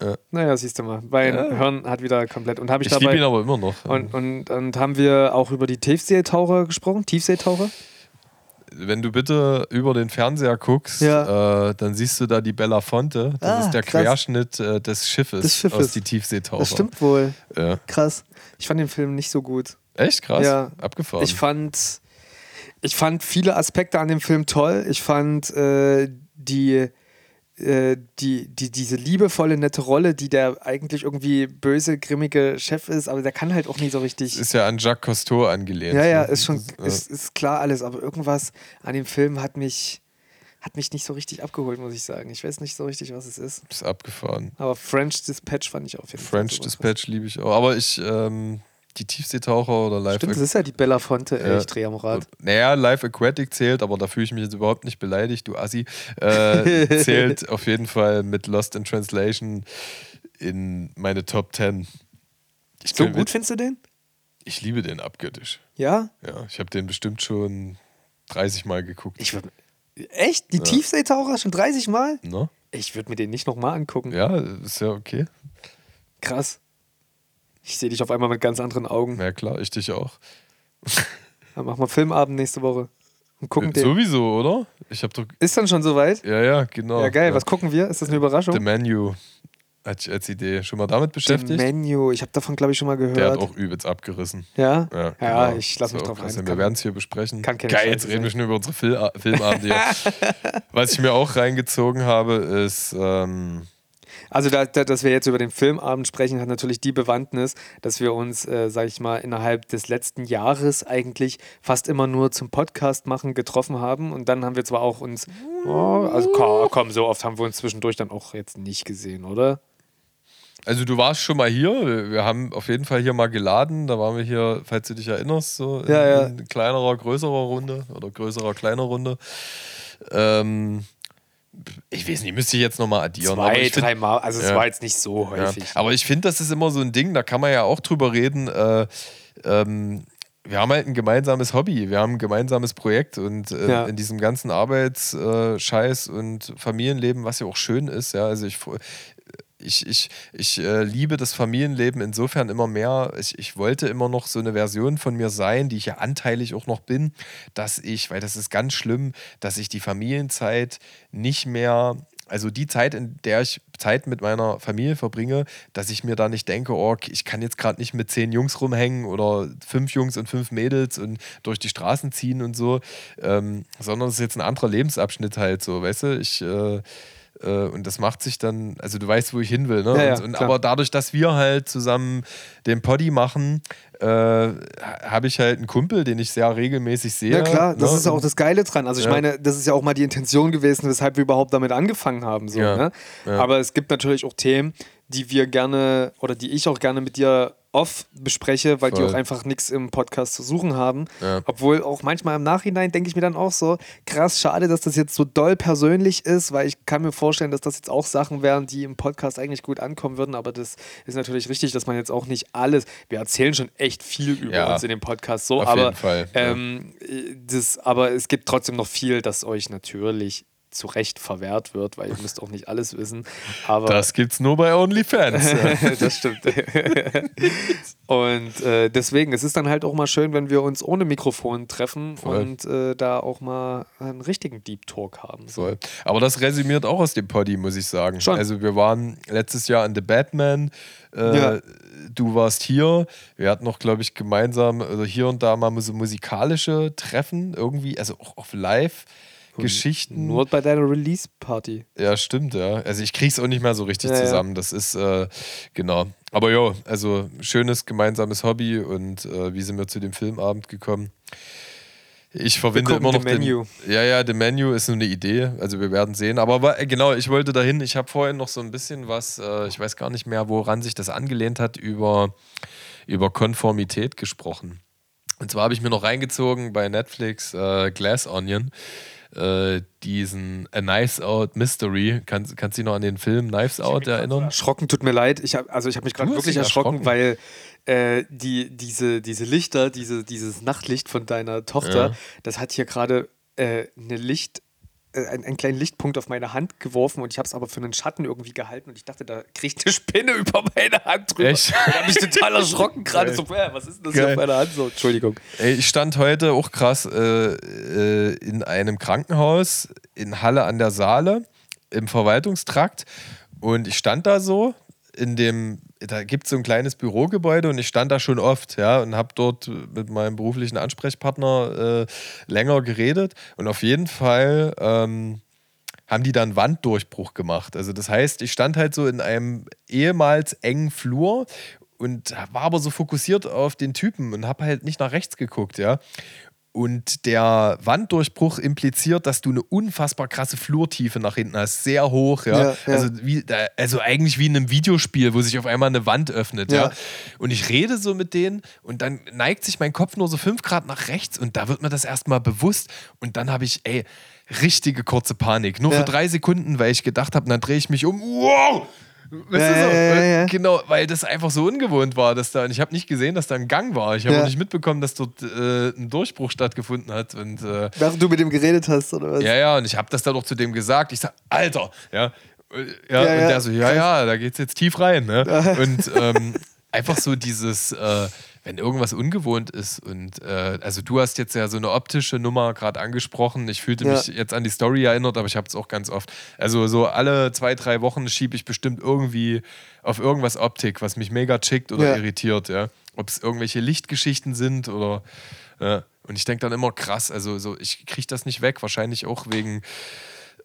Ja. Naja, siehst du mal. Mein Ja. Hirn hat wieder komplett. Und habe ich, Ich liebe ihn aber immer noch. Und, und, und haben wir auch über die Tiefseetaucher gesprochen? Tiefseetaucher? Wenn du bitte über den Fernseher guckst, Ja. äh, dann siehst du da die Bella Fonte. Das Ah, ist der krass. Querschnitt äh, des Schiffes, Des Schiffes. aus die Tiefseetaucher. Das stimmt wohl. Ja. Krass. Ich fand den Film nicht so gut. Echt krass. Ja. Abgefahren. Ich fand, ich fand viele Aspekte an dem Film toll. Ich fand äh, die, äh, die, die, diese liebevolle, nette Rolle, die der eigentlich irgendwie böse, grimmige Chef ist, aber der kann halt auch nie so richtig. ist ja an Jacques Cousteau angelehnt. Ja, ja, ne? ist schon, ist, ist klar alles, aber irgendwas an dem Film hat mich, hat mich nicht so richtig abgeholt, muss ich sagen. Ich weiß nicht so richtig, was es ist. ist abgefahren. Aber French Dispatch fand ich auf jeden Fall. French Dispatch liebe ich auch. Aber ich, ähm, die Tiefseetaucher oder Live Stimmt, das ist ja die Bella Fonte, ey, Ja. ich drehe am Rad. Naja, Live Aquatic zählt, aber da fühle ich mich jetzt überhaupt nicht beleidigt, du Assi. Äh, zählt auf jeden Fall mit Lost in Translation in meine Top 10. Ich, So gut mit- findest du den? ich liebe den abgöttisch. Ja? Ja, ich habe den bestimmt schon 30 Mal geguckt. Ich würde. Echt? Die Tiefseetaucher schon 30 Mal? ne? Ich würde mir den nicht nochmal angucken. Ja, ist ja okay. Krass. Ich sehe dich auf einmal mit ganz anderen Augen. Ja, klar, ich dich auch. Dann machen wir Filmabend nächste Woche. Und gucken den. Sowieso, oder? Ich habe doch. Ist dann schon soweit? Ja, ja, genau. Ja, geil. Was gucken wir? Ist das eine Überraschung? The Menu hatte ich als Idee. Schon mal damit The beschäftigt? Menu. Ich habe davon, glaube ich, schon mal gehört. Der hat auch übelst abgerissen. ja? Ja, Ja, genau. ich lasse mich drauf also ein. Wir werden es hier besprechen. kann Geil, Scheiße jetzt reden wir schon über unsere Fil Filmabende. Was ich mir auch reingezogen habe, ist. Ähm, Also, da, da, dass wir jetzt über den Filmabend sprechen, hat natürlich die Bewandtnis, dass wir uns, äh, sag ich mal, innerhalb des letzten Jahres eigentlich fast immer nur zum Podcast machen getroffen haben. Und dann haben wir zwar auch uns, oh, also komm, komm, so oft haben wir uns zwischendurch dann auch jetzt nicht gesehen, oder? also, du warst schon mal hier. Wir- Wir haben auf jeden Fall hier mal geladen. Da waren wir hier, falls du dich erinnerst, so in, Ja, ja. in kleinerer, größerer Runde oder größerer, kleiner Runde. Ähm, ich weiß nicht, müsste ich jetzt nochmal addieren. Zwei, ich find- drei Mal, also es Ja. war jetzt nicht so Ja, häufig. aber ich finde, das ist immer so ein Ding, da kann man ja auch drüber reden. Äh, ähm, wir haben halt ein gemeinsames Hobby, wir haben ein gemeinsames Projekt und äh, Ja. in diesem ganzen Arbeitsscheiß und Familienleben, was ja auch schön ist, ja, also ich. Ich, ich, ich äh, liebe das Familienleben insofern immer mehr. Ich, ich wollte immer noch so eine Version von mir sein, die ich ja anteilig auch noch bin, dass ich, weil das ist ganz schlimm, dass ich die Familienzeit nicht mehr also die Zeit, in der ich Zeit mit meiner Familie verbringe, dass ich mir da nicht denke, oh, ich kann jetzt gerade nicht mit zehn Jungs rumhängen oder fünf Jungs und fünf Mädels und durch die Straßen ziehen und so, ähm, sondern es ist jetzt ein anderer Lebensabschnitt halt so, weißt du, ich äh, und das macht sich dann, also du weißt, wo ich hin will, ne? Ja, ja, und, aber dadurch, dass wir halt zusammen den Poddy machen, äh, habe ich halt einen Kumpel, den ich sehr regelmäßig sehe. Ja klar, das ne? ist ja auch das Geile dran. Also ich Ja. meine, das ist ja auch mal die Intention gewesen, weshalb wir überhaupt damit angefangen haben. So, ne? Aber es gibt natürlich auch Themen, die wir gerne oder die ich auch gerne mit dir off bespreche, weil die Voll. auch einfach nichts im Podcast zu suchen haben. Ja. Obwohl auch manchmal im Nachhinein denke ich mir dann auch so, krass, schade, dass das jetzt so doll persönlich ist, weil ich kann mir vorstellen, dass das jetzt auch Sachen wären, die im Podcast eigentlich gut ankommen würden, aber das ist natürlich richtig, dass man jetzt auch nicht alles, wir erzählen schon echt viel über Ja. uns in dem Podcast, so, Auf aber jeden Fall, ja. ähm, das, aber es gibt trotzdem noch viel, das euch natürlich zu Recht verwehrt wird, weil ihr müsst auch nicht alles wissen. Aber Das gibt's nur bei OnlyFans. das stimmt. und äh, deswegen, es ist dann halt auch mal schön, wenn wir uns ohne Mikrofon treffen Voll. und äh, da auch mal einen richtigen Deep Talk haben. Voll. Aber das resümiert auch aus dem Poddy, muss ich sagen. Schon. Also wir waren letztes Jahr in The Batman. Äh, Ja. Du warst hier. Wir hatten noch, glaube ich, gemeinsam also hier und da mal so musikalische Treffen irgendwie, also auch auf Live-Geschichten. Nur bei deiner Release-Party. Ja, stimmt, ja. Also ich krieg's auch nicht mehr so richtig Ja, ja. zusammen. Das ist, äh, genau. Aber ja, also schönes gemeinsames Hobby und äh, wie sind wir zu dem Filmabend gekommen? Ich verwende immer noch Menu. Den, ja, ja, The Menu ist nur eine Idee. Also wir werden sehen. Aber genau, ich wollte dahin. Ich habe vorhin noch so ein bisschen was, äh, ich weiß gar nicht mehr, woran sich das angelehnt hat, über, über Konformität gesprochen. Und zwar habe ich mir noch reingezogen bei Netflix äh, Glass Onion, äh, diesen A Knives Out Mystery. Kann, kannst du dich noch an den Film Knives Out erinnern? Erschrocken, tut mir leid. Ich hab, also ich habe mich gerade wirklich erschrocken, erschrocken? weil äh, die, diese, diese Lichter, diese, dieses Nachtlicht von deiner Tochter, Ja. das hat hier gerade äh, eine Licht, äh, einen, einen kleinen Lichtpunkt auf meine Hand geworfen und ich habe es aber für einen Schatten irgendwie gehalten und ich dachte, da kriegt eine Spinne über meine Hand drüber. Echt? Da habe ich total erschrocken gerade. So, äh, was ist denn das hier Geil. auf meiner Hand? So, Entschuldigung. Ey, ich stand heute auch krass äh, äh, in einem Krankenhaus in Halle an der Saale im Verwaltungstrakt und ich stand da so in dem, da gibt es so ein kleines Bürogebäude und ich stand da schon oft, ja, und habe dort mit meinem beruflichen Ansprechpartner äh, länger geredet und auf jeden Fall ähm, haben die dann Wanddurchbruch gemacht. Also das heißt, ich stand halt so in einem ehemals engen Flur und war aber so fokussiert auf den Typen und habe halt nicht nach rechts geguckt, ja. Und der Wanddurchbruch impliziert, dass du eine unfassbar krasse Flurtiefe nach hinten hast, sehr hoch, ja. Ja, ja. Also, wie, also eigentlich wie in einem Videospiel, wo sich auf einmal eine Wand öffnet, ja. Ja. Und ich rede so mit denen und dann neigt sich mein Kopf nur so fünf Grad nach rechts und da wird mir das erstmal bewusst und dann habe ich, ey, richtige kurze Panik. Nur für drei Sekunden, weil ich gedacht habe, dann drehe ich mich um. Wow! Weißt du so? ja, ja. Genau, weil das einfach so ungewohnt war, dass da, und ich habe nicht gesehen, dass da ein Gang war. Ich habe nicht mitbekommen, dass dort äh, ein Durchbruch stattgefunden hat. Und äh, Während du mit ihm geredet hast, oder was? ja, ja, und ich habe das dann auch zu dem gesagt. Ich sag, Alter, ja. Äh, Ja, Ja, und ja. der so, ja, ja, da geht's jetzt tief rein. Ne? Und ähm, einfach so dieses, äh, wenn irgendwas ungewohnt ist und äh, also du hast jetzt ja so eine optische Nummer gerade angesprochen. Ich fühlte Ja. mich jetzt an die Story erinnert, aber ich habe es auch ganz oft. Also so alle zwei, drei Wochen schiebe ich bestimmt irgendwie auf irgendwas Optik, was mich mega chickt oder Ja. irritiert, ja. Ob es irgendwelche Lichtgeschichten sind oder ja. Und ich denke dann immer krass, also so, ich kriege das nicht weg, wahrscheinlich auch wegen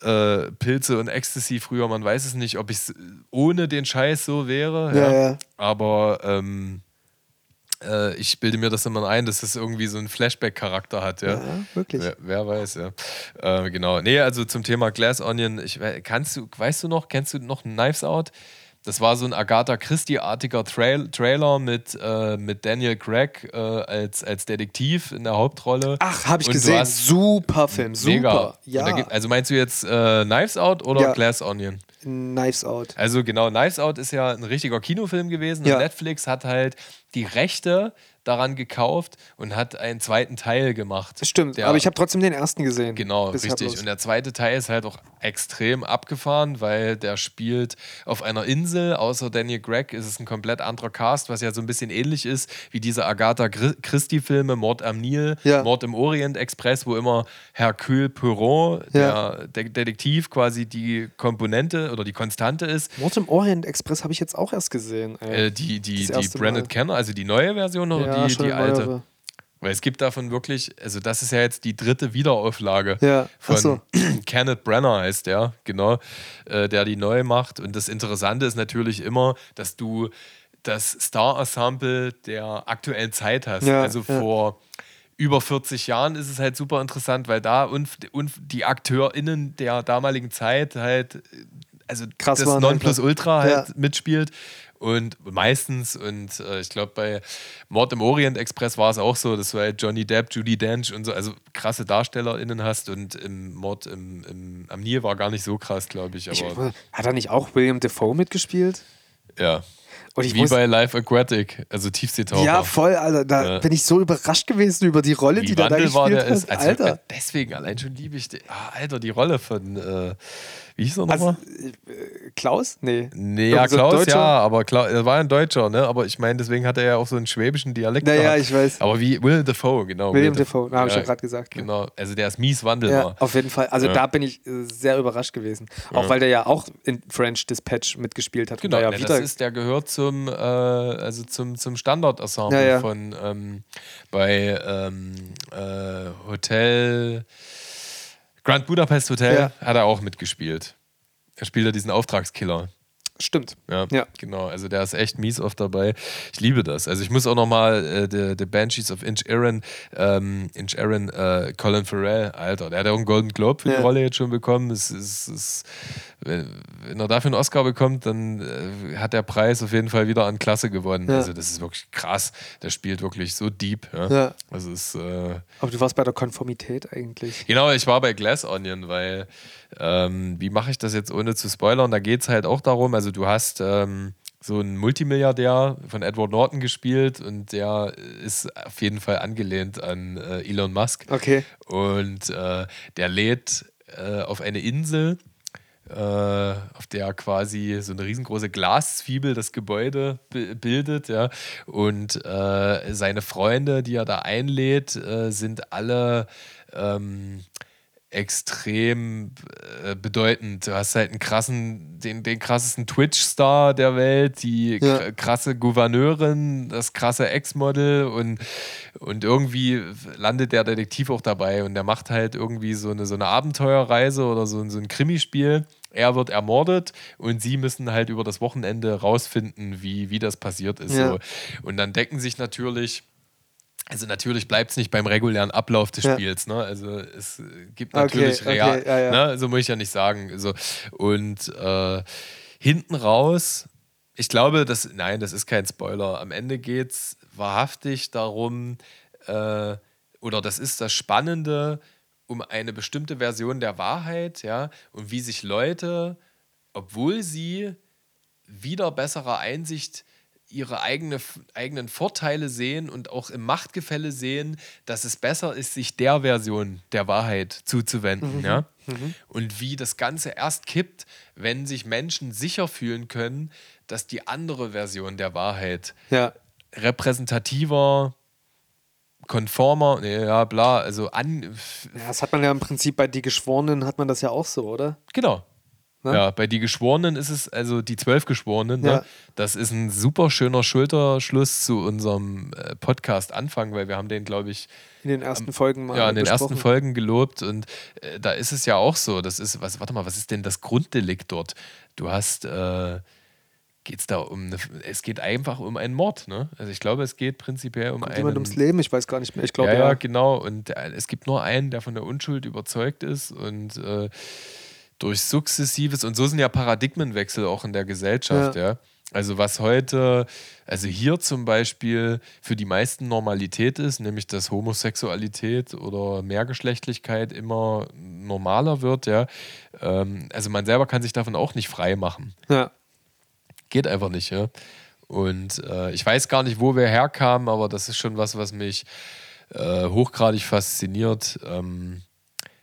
äh, Pilze und Ecstasy früher, man weiß es nicht, ob ich ohne den Scheiß so wäre. Ja, ja. Aber ähm, äh, ich bilde mir das immer ein, dass es irgendwie so einen Flashback-Charakter hat, ja. Ja, wirklich. Wer, wer weiß, ja. Äh, genau. Nee, also zum Thema Glass Onion, ich, kannst du, weißt du noch, kennst du noch Knives Out? Das war so ein Agatha Christie-artiger Trail Trailer mit, äh, mit Daniel Craig äh, als, als Detektiv in der Hauptrolle. Ach, habe ich Und gesehen. Super Film, super. Mega. Ja, gibt, also meinst du jetzt äh, Knives Out oder Ja. Glass Onion? Knives Out. Also genau, Knives Out ist ja ein richtiger Kinofilm gewesen Ja. und Netflix hat halt die Rechte daran gekauft und hat einen zweiten Teil gemacht. Stimmt, Der- aber ich habe trotzdem den ersten gesehen. Genau, richtig. bloß. Und der zweite Teil ist halt auch extrem abgefahren, weil der spielt auf einer Insel. Außer Daniel Gregg ist es ein komplett anderer Cast, was ja so ein bisschen ähnlich ist wie diese Agatha Christie-Filme, Mord am Nil, Ja. Mord im Orient Express, wo immer Hercule Poirot, Ja. der De Detektiv, quasi die Komponente oder die Konstante ist. Mord im Orient Express habe ich jetzt auch erst gesehen. Äh, die die, die Mal. Kenner, also die neue Version oder ja, die, schon die eine alte? neuere. Weil es gibt davon wirklich, also das ist ja jetzt die dritte Wiederauflage Ja, von so. Kenneth Brenner heißt der, genau, äh, der die neu macht. Und das Interessante ist natürlich immer, dass du das Star-Ensemble der aktuellen Zeit hast. Ja, also ja. vor über 40 Jahren ist es halt super interessant, weil da und, und die AkteurInnen der damaligen Zeit halt, äh, also Krass das Nonplusultra halt Ja. mitspielt. Und meistens, und äh, ich glaube, bei Mord im Orient Express war es auch so, dass du halt Johnny Depp, Judy Dench und so, also krasse DarstellerInnen hast. Und im Mord im, im, am Nil war gar nicht so krass, glaube ich. Ich, Aber hat da nicht auch William Defoe mitgespielt? Ja. Und Wie muss, bei Live Aquatic, also Tiefseetaucher. ja, voll, Alter. Da Ja. bin ich so überrascht gewesen über die Rolle, die Wie der da gespielt der ist. hat. Also, Alter. Deswegen, allein schon liebe ich den. Ah, Alter, die Rolle von, äh, wie hieß er Also, nochmal? äh, Klaus? Nee. Nee, ja, so Klaus, ja, aber Klaus, er war ein Deutscher, ne? Aber ich meine, deswegen hat er ja auch so einen schwäbischen Dialekt. Naja, gehabt. ich weiß. Aber wie Will Dafoe, genau. William Will Dafoe, habe ich ja gerade gesagt. ne? Genau, also der ist mies Ja, wandelbar. auf jeden Fall. Also Ja. da bin ich äh, sehr überrascht gewesen. Auch weil der ja auch in French Dispatch mitgespielt hat. und Genau, da ja ne, wieder ist, der gehört zum, äh, also zum, zum Standardensemble Ja, ja. von ähm, bei ähm, äh, Hotel Grand Budapest Hotel Ja. hat er auch mitgespielt. Er spielt ja diesen Auftragskiller. Stimmt. Ja, Ja. genau. Also der ist echt mies oft dabei. Ich liebe das. Also ich muss auch nochmal äh, The, The Banshees of Inch Aaron, ähm, Inch Aaron, äh, Colin Farrell, Alter, der hat ja auch einen Golden Globe für Ja. die Rolle jetzt schon bekommen. Es, es, wenn, wenn er dafür einen Oscar bekommt, dann äh, hat der Preis auf jeden Fall wieder an Klasse gewonnen. Ja. Also das ist wirklich krass. Der spielt wirklich so deep. Ja. Ja. Also es ist äh, Aber du warst bei der Konformität eigentlich. Genau, ich war bei Glass Onion, weil ähm, wie mache ich das jetzt ohne zu spoilern? Da geht es halt auch darum, also du hast ähm, so einen Multimilliardär von Edward Norton gespielt und der ist auf jeden Fall angelehnt an äh, Elon Musk. Okay. Und äh, der lädt äh, auf eine Insel, auf der quasi so eine riesengroße Glaszwiebel das Gebäude bi- bildet, ja. Und äh, seine Freunde, die er da einlädt, äh, sind alle ähm, extrem äh, bedeutend. Du hast halt einen krassen, den, den krassesten Twitch-Star der Welt, die Ja. kr- krasse Gouverneurin, das krasse Ex-Model und, und irgendwie landet der Detektiv auch dabei und der macht halt irgendwie so eine, so eine Abenteuerreise oder so, so ein Krimispiel. Er wird ermordet und sie müssen halt über das Wochenende rausfinden, wie, wie das passiert ist. Ja. So. Und dann decken sich natürlich also natürlich bleibt es nicht beim regulären Ablauf des Ja. Spiels, ne? Also es gibt Okay, natürlich okay, real, ja, ja. Ne? so muss ich ja nicht sagen. So. Und äh, hinten raus, ich glaube, das, nein, das ist kein Spoiler. Am Ende geht es wahrhaftig darum, äh, oder das ist das Spannende, um eine bestimmte Version der Wahrheit, ja, und wie sich Leute, obwohl sie wieder besserer Einsicht ihre eigene, eigenen Vorteile sehen und auch im Machtgefälle sehen, dass es besser ist, sich der Version der Wahrheit zuzuwenden. Ja? Und wie das Ganze erst kippt, wenn sich Menschen sicher fühlen können, dass die andere Version der Wahrheit Ja. repräsentativer, konformer, nee, ja, bla, also an. ja. Das hat man ja im Prinzip bei Die Geschworenen, hat man das ja auch so, oder? Genau. Ne? Ja, bei die Geschworenen ist es, also die zwölf Geschworenen, Ja. ne? das ist ein super schöner Schulterschluss zu unserem äh, Podcast-Anfang, weil wir haben den, glaube ich, In den ersten Folgen mal ja, in den besprochen. ersten Folgen gelobt und äh, da ist es ja auch so, das ist, was, warte mal, was ist denn das Grunddelikt dort? Du hast, äh, geht's da um, eine, es geht einfach um einen Mord, ne? Also ich glaube, es geht prinzipiell um Kommt einen... jemand ums Leben? Ich weiß gar nicht mehr. Ich glaube, ja, ja. ja, genau. Und äh, es gibt nur einen, der von der Unschuld überzeugt ist und äh, durch sukzessives, und so sind ja Paradigmenwechsel auch in der Gesellschaft, ja. Also was heute, also hier zum Beispiel für die meisten Normalität ist, nämlich dass Homosexualität oder Mehrgeschlechtlichkeit immer normaler wird, ja. Ähm, also man selber kann sich davon auch nicht frei machen. ja. Geht einfach nicht, ja. Und äh, ich weiß gar nicht, wo wir herkamen, aber das ist schon was, was mich äh, hochgradig fasziniert, ähm,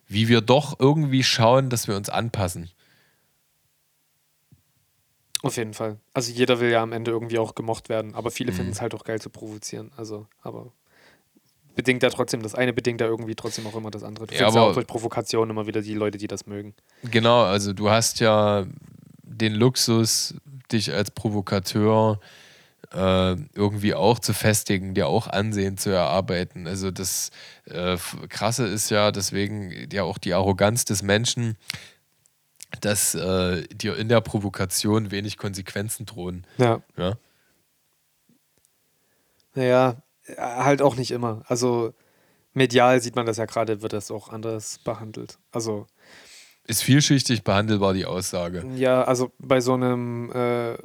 wie wir doch irgendwie schauen, dass wir uns anpassen. Auf jeden Fall. Also jeder will ja am Ende irgendwie auch gemocht werden, aber Mhm. viele finden es halt auch geil zu provozieren. Also, aber bedingt ja trotzdem, das eine bedingt ja irgendwie trotzdem auch immer das andere. Du Ja, findest ja aber- auch durch Provokation immer wieder die Leute, die das mögen. Genau, also du hast ja den Luxus, dich als Provokateur äh, irgendwie auch zu festigen, dir auch Ansehen zu erarbeiten. Also das äh, Krasse ist ja deswegen ja auch die Arroganz des Menschen, dass äh, dir in der Provokation wenig Konsequenzen drohen. Ja. Ja? Naja, halt auch nicht immer. Also medial sieht man das ja gerade, wird das auch anders behandelt. Also Ist vielschichtig behandelbar, die Aussage. Ja, also bei so einem, äh,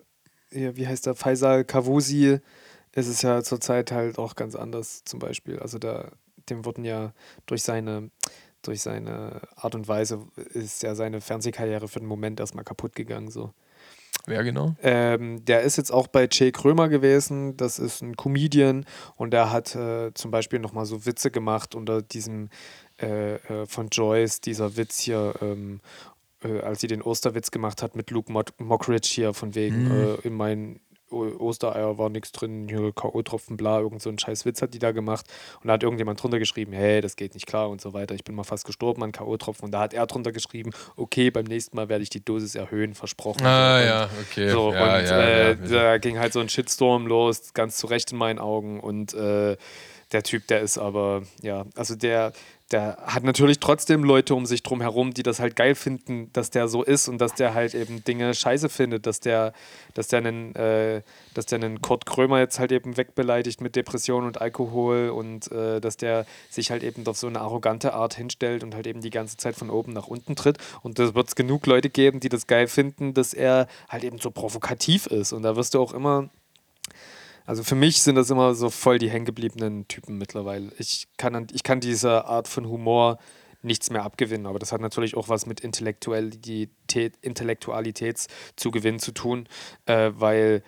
wie heißt der, Faisal Kavusi ist es ja zurzeit halt auch ganz anders zum Beispiel. Also da, dem wurden ja durch seine, durch seine Art und Weise ist ja seine Fernsehkarriere für den Moment erstmal kaputt gegangen. So. Wer genau? Ähm, der ist jetzt auch bei Jay Krömer gewesen. Das ist ein Comedian und der hat äh, zum Beispiel nochmal so Witze gemacht unter diesem äh, äh, von Joyce, dieser Witz hier, ähm, äh, als sie den Osterwitz gemacht hat mit Luke Mockridge hier, von wegen mhm. in meinen Ostereier war nichts drin, hier K.O.-Tropfen, bla, irgend so ein scheiß Witz hat die da gemacht. Und da hat irgendjemand drunter geschrieben, hey, das geht nicht klar und so weiter. Ich bin mal fast gestorben an K.O.-Tropfen. Und da hat er drunter geschrieben, okay, beim nächsten Mal werde ich die Dosis erhöhen, versprochen. Ah, und, ja, okay. So, ja, und ja, äh, ja, da ging halt so ein Shitstorm los, ganz zu Recht in meinen Augen. Und äh, der Typ, der ist aber, ja, also der, der hat natürlich trotzdem Leute um sich drum herum, die das halt geil finden, dass der so ist und dass der halt eben Dinge scheiße findet, dass der, dass der einen, äh, dass der einen Kurt Krömer jetzt halt eben wegbeleidigt mit Depression und Alkohol und äh, dass der sich halt eben auf so eine arrogante Art hinstellt und halt eben die ganze Zeit von oben nach unten tritt. Und da wird es genug Leute geben, die das geil finden, dass er halt eben so provokativ ist. Und da wirst du auch immer also für mich sind das immer so voll die hängengebliebenen Typen mittlerweile. Ich kann, ich kann dieser Art von Humor nichts mehr abgewinnen, aber das hat natürlich auch was mit Intellektualität, Intellektualitätszugewinn zu tun, äh, weil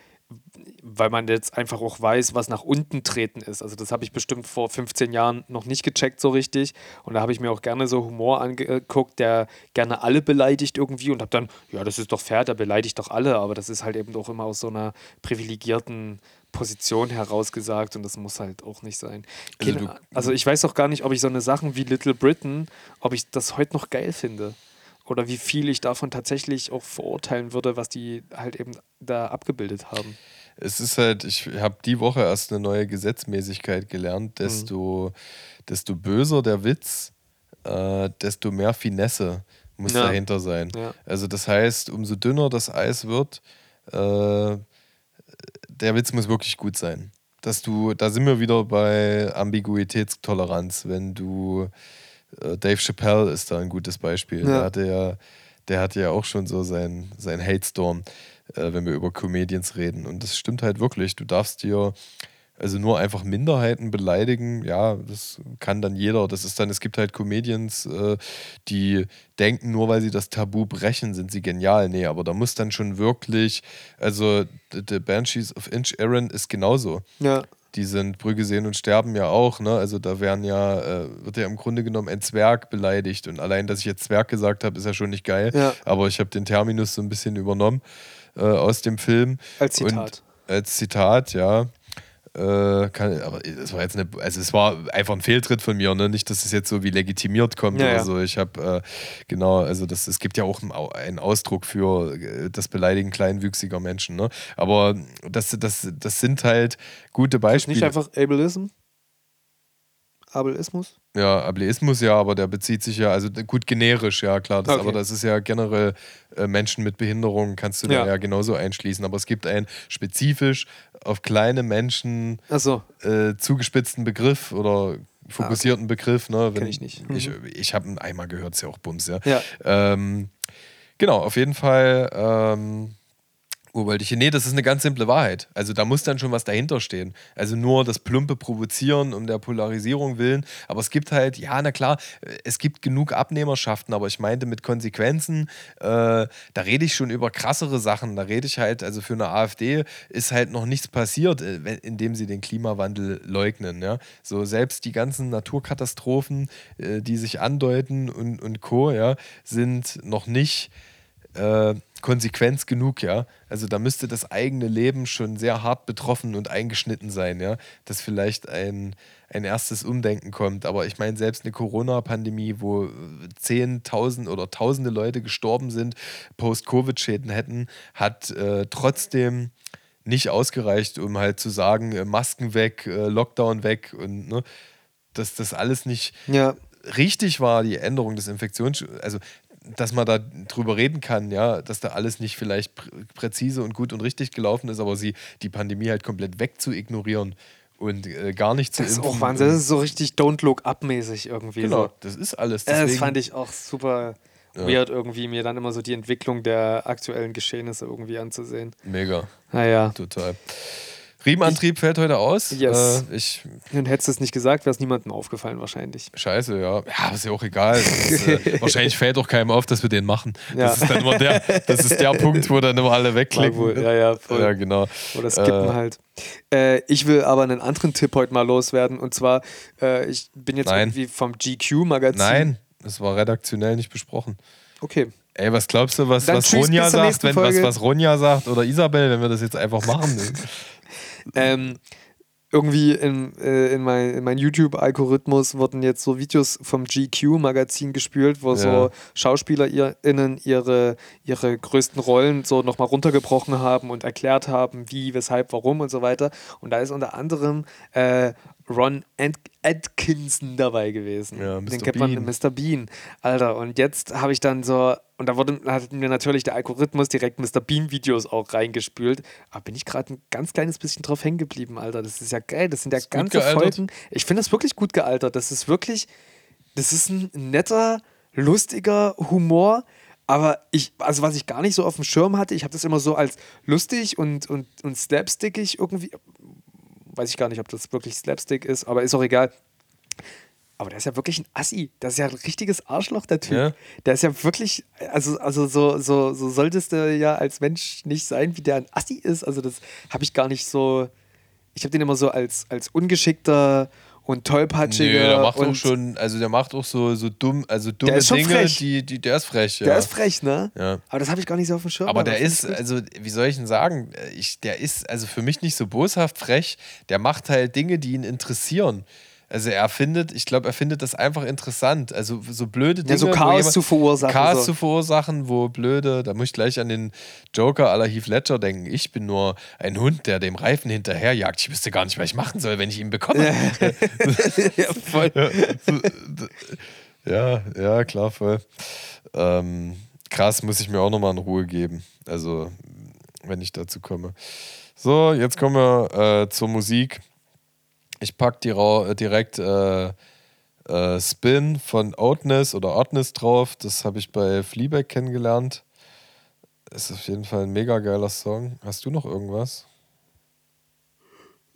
weil man jetzt einfach auch weiß, was nach unten treten ist. Also das habe ich bestimmt vor 15 Jahren noch nicht gecheckt so richtig. Und da habe ich mir auch gerne so Humor angeguckt, der gerne alle beleidigt irgendwie und habe dann, ja, das ist doch fair, der beleidigt doch alle, aber das ist halt eben auch immer aus so einer privilegierten Position herausgesagt und das muss halt auch nicht sein. Also, du, also ich weiß auch gar nicht, ob ich so eine Sachen wie Little Britain, ob ich das heute noch geil finde. Oder wie viel ich davon tatsächlich auch verurteilen würde, was die halt eben da abgebildet haben. Es ist halt, ich habe die Woche erst eine neue Gesetzmäßigkeit gelernt, desto, mhm. desto böser der Witz, äh, desto mehr Finesse muss ja. dahinter sein. Ja. Also das heißt, umso dünner das Eis wird, äh, der Witz muss wirklich gut sein. Dass du, da sind wir wieder bei Ambiguitätstoleranz. Wenn du, äh, Dave Chappelle ist da ein gutes Beispiel. Ja. Der hatte ja, der hatte ja auch schon so sein, sein Hate Storm, äh, wenn wir über Comedians reden. Und das stimmt halt wirklich. Du darfst dir also nur einfach Minderheiten beleidigen, ja, das kann dann jeder. Das ist dann, es gibt halt Comedians, äh, die denken, nur weil sie das Tabu brechen, sind sie genial. Nee, aber da muss dann schon wirklich, also The Banshees of Inch Aaron ist genauso. Ja. Die sind Brügge sehen und sterben ja auch, ne? Also da werden ja, äh, wird ja im Grunde genommen ein Zwerg beleidigt. Und allein, dass ich jetzt Zwerg gesagt habe, ist ja schon nicht geil. Ja. Aber ich habe den Terminus so ein bisschen übernommen äh, aus dem Film. Als Zitat. Und als Zitat, ja. Äh, kann, aber es war jetzt eine, also es war einfach ein Fehltritt von mir, ne? Nicht, dass es jetzt so wie legitimiert kommt ja, oder ja. so. Ich habe äh, genau, also das, es gibt ja auch einen Ausdruck für äh, das Beleidigen kleinwüchsiger Menschen, ne? Aber das, das, das sind halt gute Beispiele. Nicht einfach Ableism? Ableismus? Ja, Ableismus ja, aber der bezieht sich ja, also gut generisch, ja klar. Das, okay. Aber das ist ja generell äh, Menschen mit Behinderungen kannst du ja. da ja genauso einschließen. Aber es gibt einen spezifisch auf kleine Menschen so. äh, zugespitzten Begriff oder fokussierten ah, okay. Begriff. Ne, Kenn ich nicht. Ich, mhm. ich habe ihn einmal gehört, ist ja auch Bums, ja. ja. Ähm, genau, auf jeden Fall. Ähm, hin? Nee, das ist eine ganz simple Wahrheit. Also da muss dann schon was dahinter stehen. Also nur das plumpe Provozieren um der Polarisierung willen. Aber es gibt halt, ja, na klar, es gibt genug Abnehmerschaften, aber ich meinte mit Konsequenzen, äh, da rede ich schon über krassere Sachen. Da rede ich halt, also für eine AfD ist halt noch nichts passiert, äh, indem sie den Klimawandel leugnen. Ja? So selbst die ganzen Naturkatastrophen, äh, die sich andeuten und, und Co., ja, sind noch nicht äh, Konsequenz genug, ja. Also da müsste das eigene Leben schon sehr hart betroffen und eingeschnitten sein, ja, dass vielleicht ein, ein erstes Umdenken kommt. Aber ich meine, selbst eine Corona-Pandemie, wo Zehntausend oder Tausende Leute gestorben sind, Post-Covid-Schäden hätten, hat äh, trotzdem nicht ausgereicht, um halt zu sagen, äh, Masken weg, äh, Lockdown weg und ne, dass das alles nicht ja. richtig war, die Änderung des Infektions, also dass man da drüber reden kann, ja, dass da alles nicht vielleicht prä präzise und gut und richtig gelaufen ist, aber sie die Pandemie halt komplett wegzuignorieren und äh, gar nicht zu Das ist auch Wahnsinn, das ist so richtig Don't Look Up-mäßig irgendwie. Genau, so. das ist alles. Deswegen, das fand ich auch super ja. weird irgendwie, mir dann immer so die Entwicklung der aktuellen Geschehnisse irgendwie anzusehen. Mega. Naja. Total. Riemenantrieb fällt heute aus. Yes. Äh, ich, Und hättest du es nicht gesagt, wäre es niemandem aufgefallen wahrscheinlich. scheiße, ja. Ja, ist ja auch egal. Ist, äh, wahrscheinlich fällt auch keinem auf, dass wir den machen. Ja. Das ist dann immer der, das ist der Punkt, wo dann immer alle wegklicken. wohl. Ja, ja, voll. Ja, genau. Oder skippen Äh, halt. Äh, ich will aber einen anderen Tipp heute mal loswerden. Und zwar, äh, ich bin jetzt Nein. irgendwie vom GQ-Magazin. Nein, das war redaktionell nicht besprochen. Okay. Ey, was glaubst du, was, Dann was Ronja sagt, wenn, was, was Ronja sagt oder Isabel, wenn wir das jetzt einfach machen? Ähm, irgendwie in, äh, in, mein, in mein YouTube-Algorithmus wurden jetzt so Videos vom GQ-Magazin gespült, wo so Ja. SchauspielerInnen ihre, ihre größten Rollen so nochmal runtergebrochen haben und erklärt haben, wie, weshalb, warum und so weiter. Und da ist unter anderem äh, Ron Ad Atkinson dabei gewesen. Ja, Den kennt man, Bean. Mr. Bean. Alter, und jetzt habe ich dann so, und da wurde, hat mir natürlich der Algorithmus direkt Mr. Bean-Videos auch reingespült. Aber bin ich gerade ein ganz kleines bisschen drauf hängen geblieben, Alter. Das ist ja geil. Das sind ja gut ganze. Folgen. Ich finde das wirklich gut gealtert. Das ist wirklich, das ist ein netter, lustiger Humor. Aber ich, also was ich gar nicht so auf dem Schirm hatte, ich habe das immer so als lustig und, und, und slapstickig irgendwie. Weiß ich gar nicht, ob das wirklich Slapstick ist, aber ist auch egal. Aber der ist ja wirklich ein Assi. Das ist ja ein richtiges Arschloch, der Typ. Ja. Der ist ja wirklich, also, also so, so, so solltest du ja als Mensch nicht sein, wie der ein Assi ist. Also das habe ich gar nicht so. Ich habe den immer so als, als ungeschickter und tollpatschiger. Nö, der macht und auch schon, also der macht auch so, so dumm, also dumme Dinge, die, die, der ist frech, ja. Der ist frech, ne? Ja. Aber das habe ich gar nicht so auf dem Schirm. Aber der ist, also, wie soll ich denn sagen, ich, der ist also für mich nicht so boshaft frech, der macht halt Dinge, die ihn interessieren. Also er findet, ich glaube, er findet das einfach interessant. Also so blöde Dinge. Ja, so Chaos jemand- zu verursachen, Chaos so. zu verursachen, wo blöde, da muss ich gleich an den Joker aller Heath Ledger denken. Ich bin nur ein Hund, der dem Reifen hinterherjagt. Ich wüsste gar nicht, was ich machen soll, wenn ich ihn bekomme. ja, voll. Ja, ja, klar, voll. Ähm, krass, muss ich mir auch nochmal in Ruhe geben. Also, wenn ich dazu komme. So, jetzt kommen wir äh, zur Musik. Ich packe die Ra- äh, direkt äh, äh, Spin von Outness oder Oddness drauf. Das habe ich bei Fleabag kennengelernt. Ist auf jeden Fall ein mega geiler Song. Hast du noch irgendwas?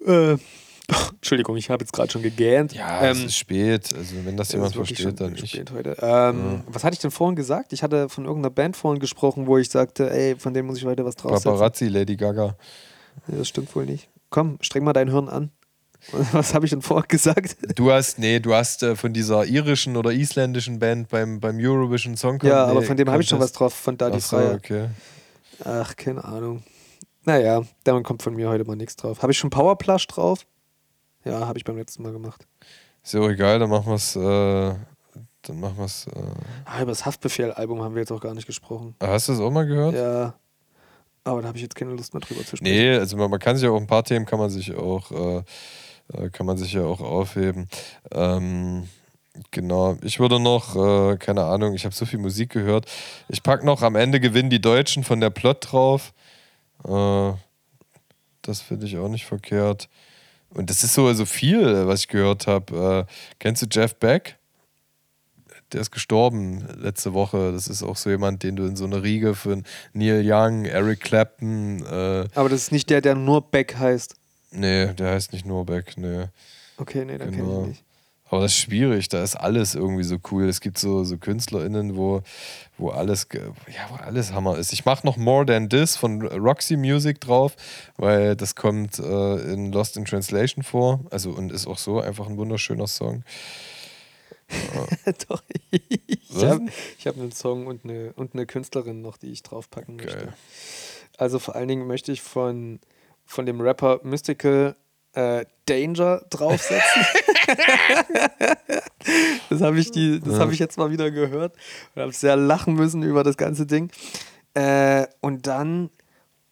Äh, Entschuldigung, ich habe jetzt gerade schon gegähnt. Ja, es ist spät. Also, wenn das jemand versteht, dann ich. spät heute. Ähm, Was hatte ich denn vorhin gesagt? Ich hatte von irgendeiner Band vorhin gesprochen, wo ich sagte, ey, von denen muss ich heute was draufsetzen. Paparazzi, Lady Gaga. Nee, das stimmt wohl nicht. Komm, streng mal dein Hirn an. Was habe ich denn vorher gesagt? Du hast, nee, du hast äh, von dieser irischen oder isländischen Band beim, beim Eurovision Song Ja, nee, aber von dem habe ich schon was drauf, von Daddy Ach so, Freier. okay. Ach, keine Ahnung. Naja, dann kommt von mir heute mal nichts drauf. Habe ich schon Powerplush drauf? Ja, habe ich beim letzten Mal gemacht. Ist ja auch egal, dann machen wir es. Äh, dann machen wir es. Äh. Ah, über das Haftbefehl-Album haben wir jetzt auch gar nicht gesprochen. Hast du das auch mal gehört? Ja. Aber da habe ich jetzt keine Lust mehr drüber zu sprechen. Nee, also man, man kann sich auch ein paar Themen kann man sich auch äh, äh, kann man sich ja auch aufheben. Ähm, genau. Ich würde noch, äh, keine Ahnung, ich habe so viel Musik gehört. Ich packe noch am Ende gewinnen die Deutschen von der Plot drauf. Äh, das finde ich auch nicht verkehrt. Und das ist so, so viel, was ich gehört habe. Äh, kennst du Jeff Beck? Der ist gestorben letzte Woche. Das ist auch so jemand, den du in so einer Riege von Neil Young, Eric Clapton, äh, Aber das ist nicht der, der nur Beck heißt. Nee, der heißt nicht nur Beck, nee. Okay, nee, dann kenne Genau. ich nicht. Aber das ist schwierig, da ist alles irgendwie so cool. Es gibt so, so KünstlerInnen, wo, wo alles, ja, wo alles Hammer ist. Ich mache noch More Than This von Roxy Music drauf, weil das kommt äh, in Lost in Translation vor. Also und ist auch so einfach ein wunderschöner Song. Doch, ich habe hab einen Song und eine, und eine Künstlerin noch, die ich draufpacken möchte. Geil. Also vor allen Dingen möchte ich von, von dem Rapper Mystical äh, Danger draufsetzen. das habe ich, die- das hab ich jetzt mal wieder gehört und habe sehr lachen müssen über das ganze Ding. Äh, und dann,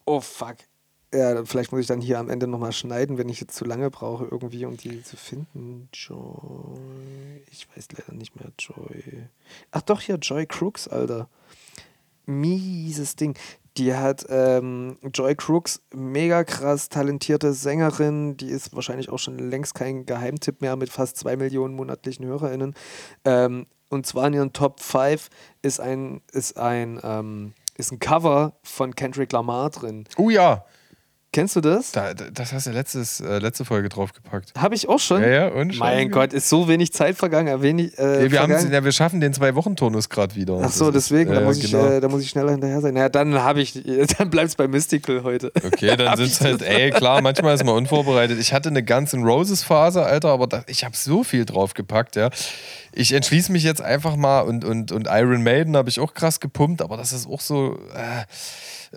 oh fuck. Ja, vielleicht muss ich dann hier am Ende nochmal schneiden, wenn ich jetzt zu lange brauche, irgendwie, um die zu finden. Joy. Ich weiß leider nicht mehr, Joy. Ach doch, hier, Joy Crooks, Alter mieses Ding. Die hat ähm, Joy Crooks, mega krass talentierte Sängerin, die ist wahrscheinlich auch schon längst kein Geheimtipp mehr mit fast zwei Millionen monatlichen HörerInnen. Ähm, und zwar in ihren Top 5 ist ein, ist ein, ähm, ist ein Cover von Kendrick Lamar drin. Oh ja, Kennst du das? Da, das hast du letztes, äh, letzte Folge draufgepackt. Habe ich auch schon? Ja, ja, und Mein Gott, ist so wenig Zeit vergangen. Wenig, äh, ja, wir, vergangen. ja, wir schaffen den Zwei-Wochen-Turnus gerade wieder. Ach so, deswegen, ist, da, muss ich, genau. äh, da muss ich schneller hinterher sein. Ja, dann habe ich, dann bleibt es bei Mystical heute. Okay, dann sind es halt, ey, klar, manchmal ist man unvorbereitet. Ich hatte eine Guns N' Roses Phase, Alter, aber da, ich habe so viel draufgepackt, ja. Ich entschließe mich jetzt einfach mal und, und, und Iron Maiden habe ich auch krass gepumpt, aber das ist auch so,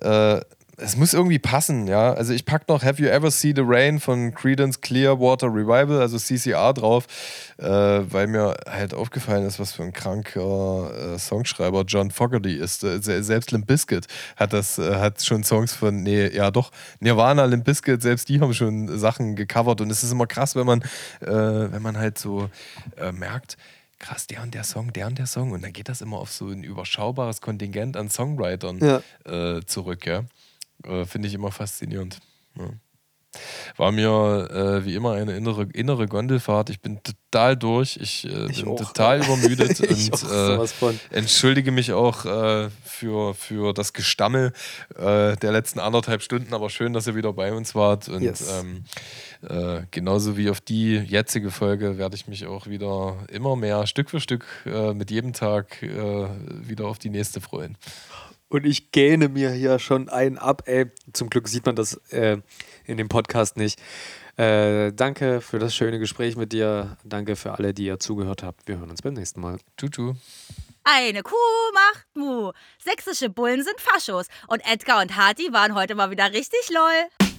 äh, äh, es muss irgendwie passen, ja. Also ich packe noch Have You Ever See the Rain von Credence Clearwater Revival, also CCR drauf, äh, weil mir halt aufgefallen ist, was für ein kranker äh, Songschreiber John Fogerty ist. Äh, selbst Limp Bizkit hat das, äh, hat schon Songs von, nee, ja doch, Nirvana, Limp Bizkit, selbst die haben schon Sachen gecovert und es ist immer krass, wenn man, äh, wenn man halt so äh, merkt, krass, der und der Song, der und der Song. Und dann geht das immer auf so ein überschaubares Kontingent an Songwritern Ja. äh, zurück, ja. Äh, Finde ich immer faszinierend. Ja. War mir äh, wie immer eine innere, innere Gondelfahrt. Ich bin total durch. Ich, äh, Ich bin auch. total übermüdet und äh, entschuldige mich auch äh, für, für das Gestammel äh, der letzten anderthalb Stunden. Aber schön, dass ihr wieder bei uns wart. Und Yes. ähm, äh, genauso wie auf die jetzige Folge werde ich mich auch wieder immer mehr Stück für Stück mit jedem Tag wieder auf die nächste freuen. Und ich gähne mir hier schon einen ab, ey. Zum Glück sieht man das äh, in dem Podcast nicht. Äh, danke für das schöne Gespräch mit dir. Danke für alle, die ihr zugehört habt. Wir hören uns beim nächsten Mal. Tutu. Eine Kuh macht Mu. Sächsische Bullen sind Faschos. Und Edgar und Hati waren heute mal wieder richtig lol.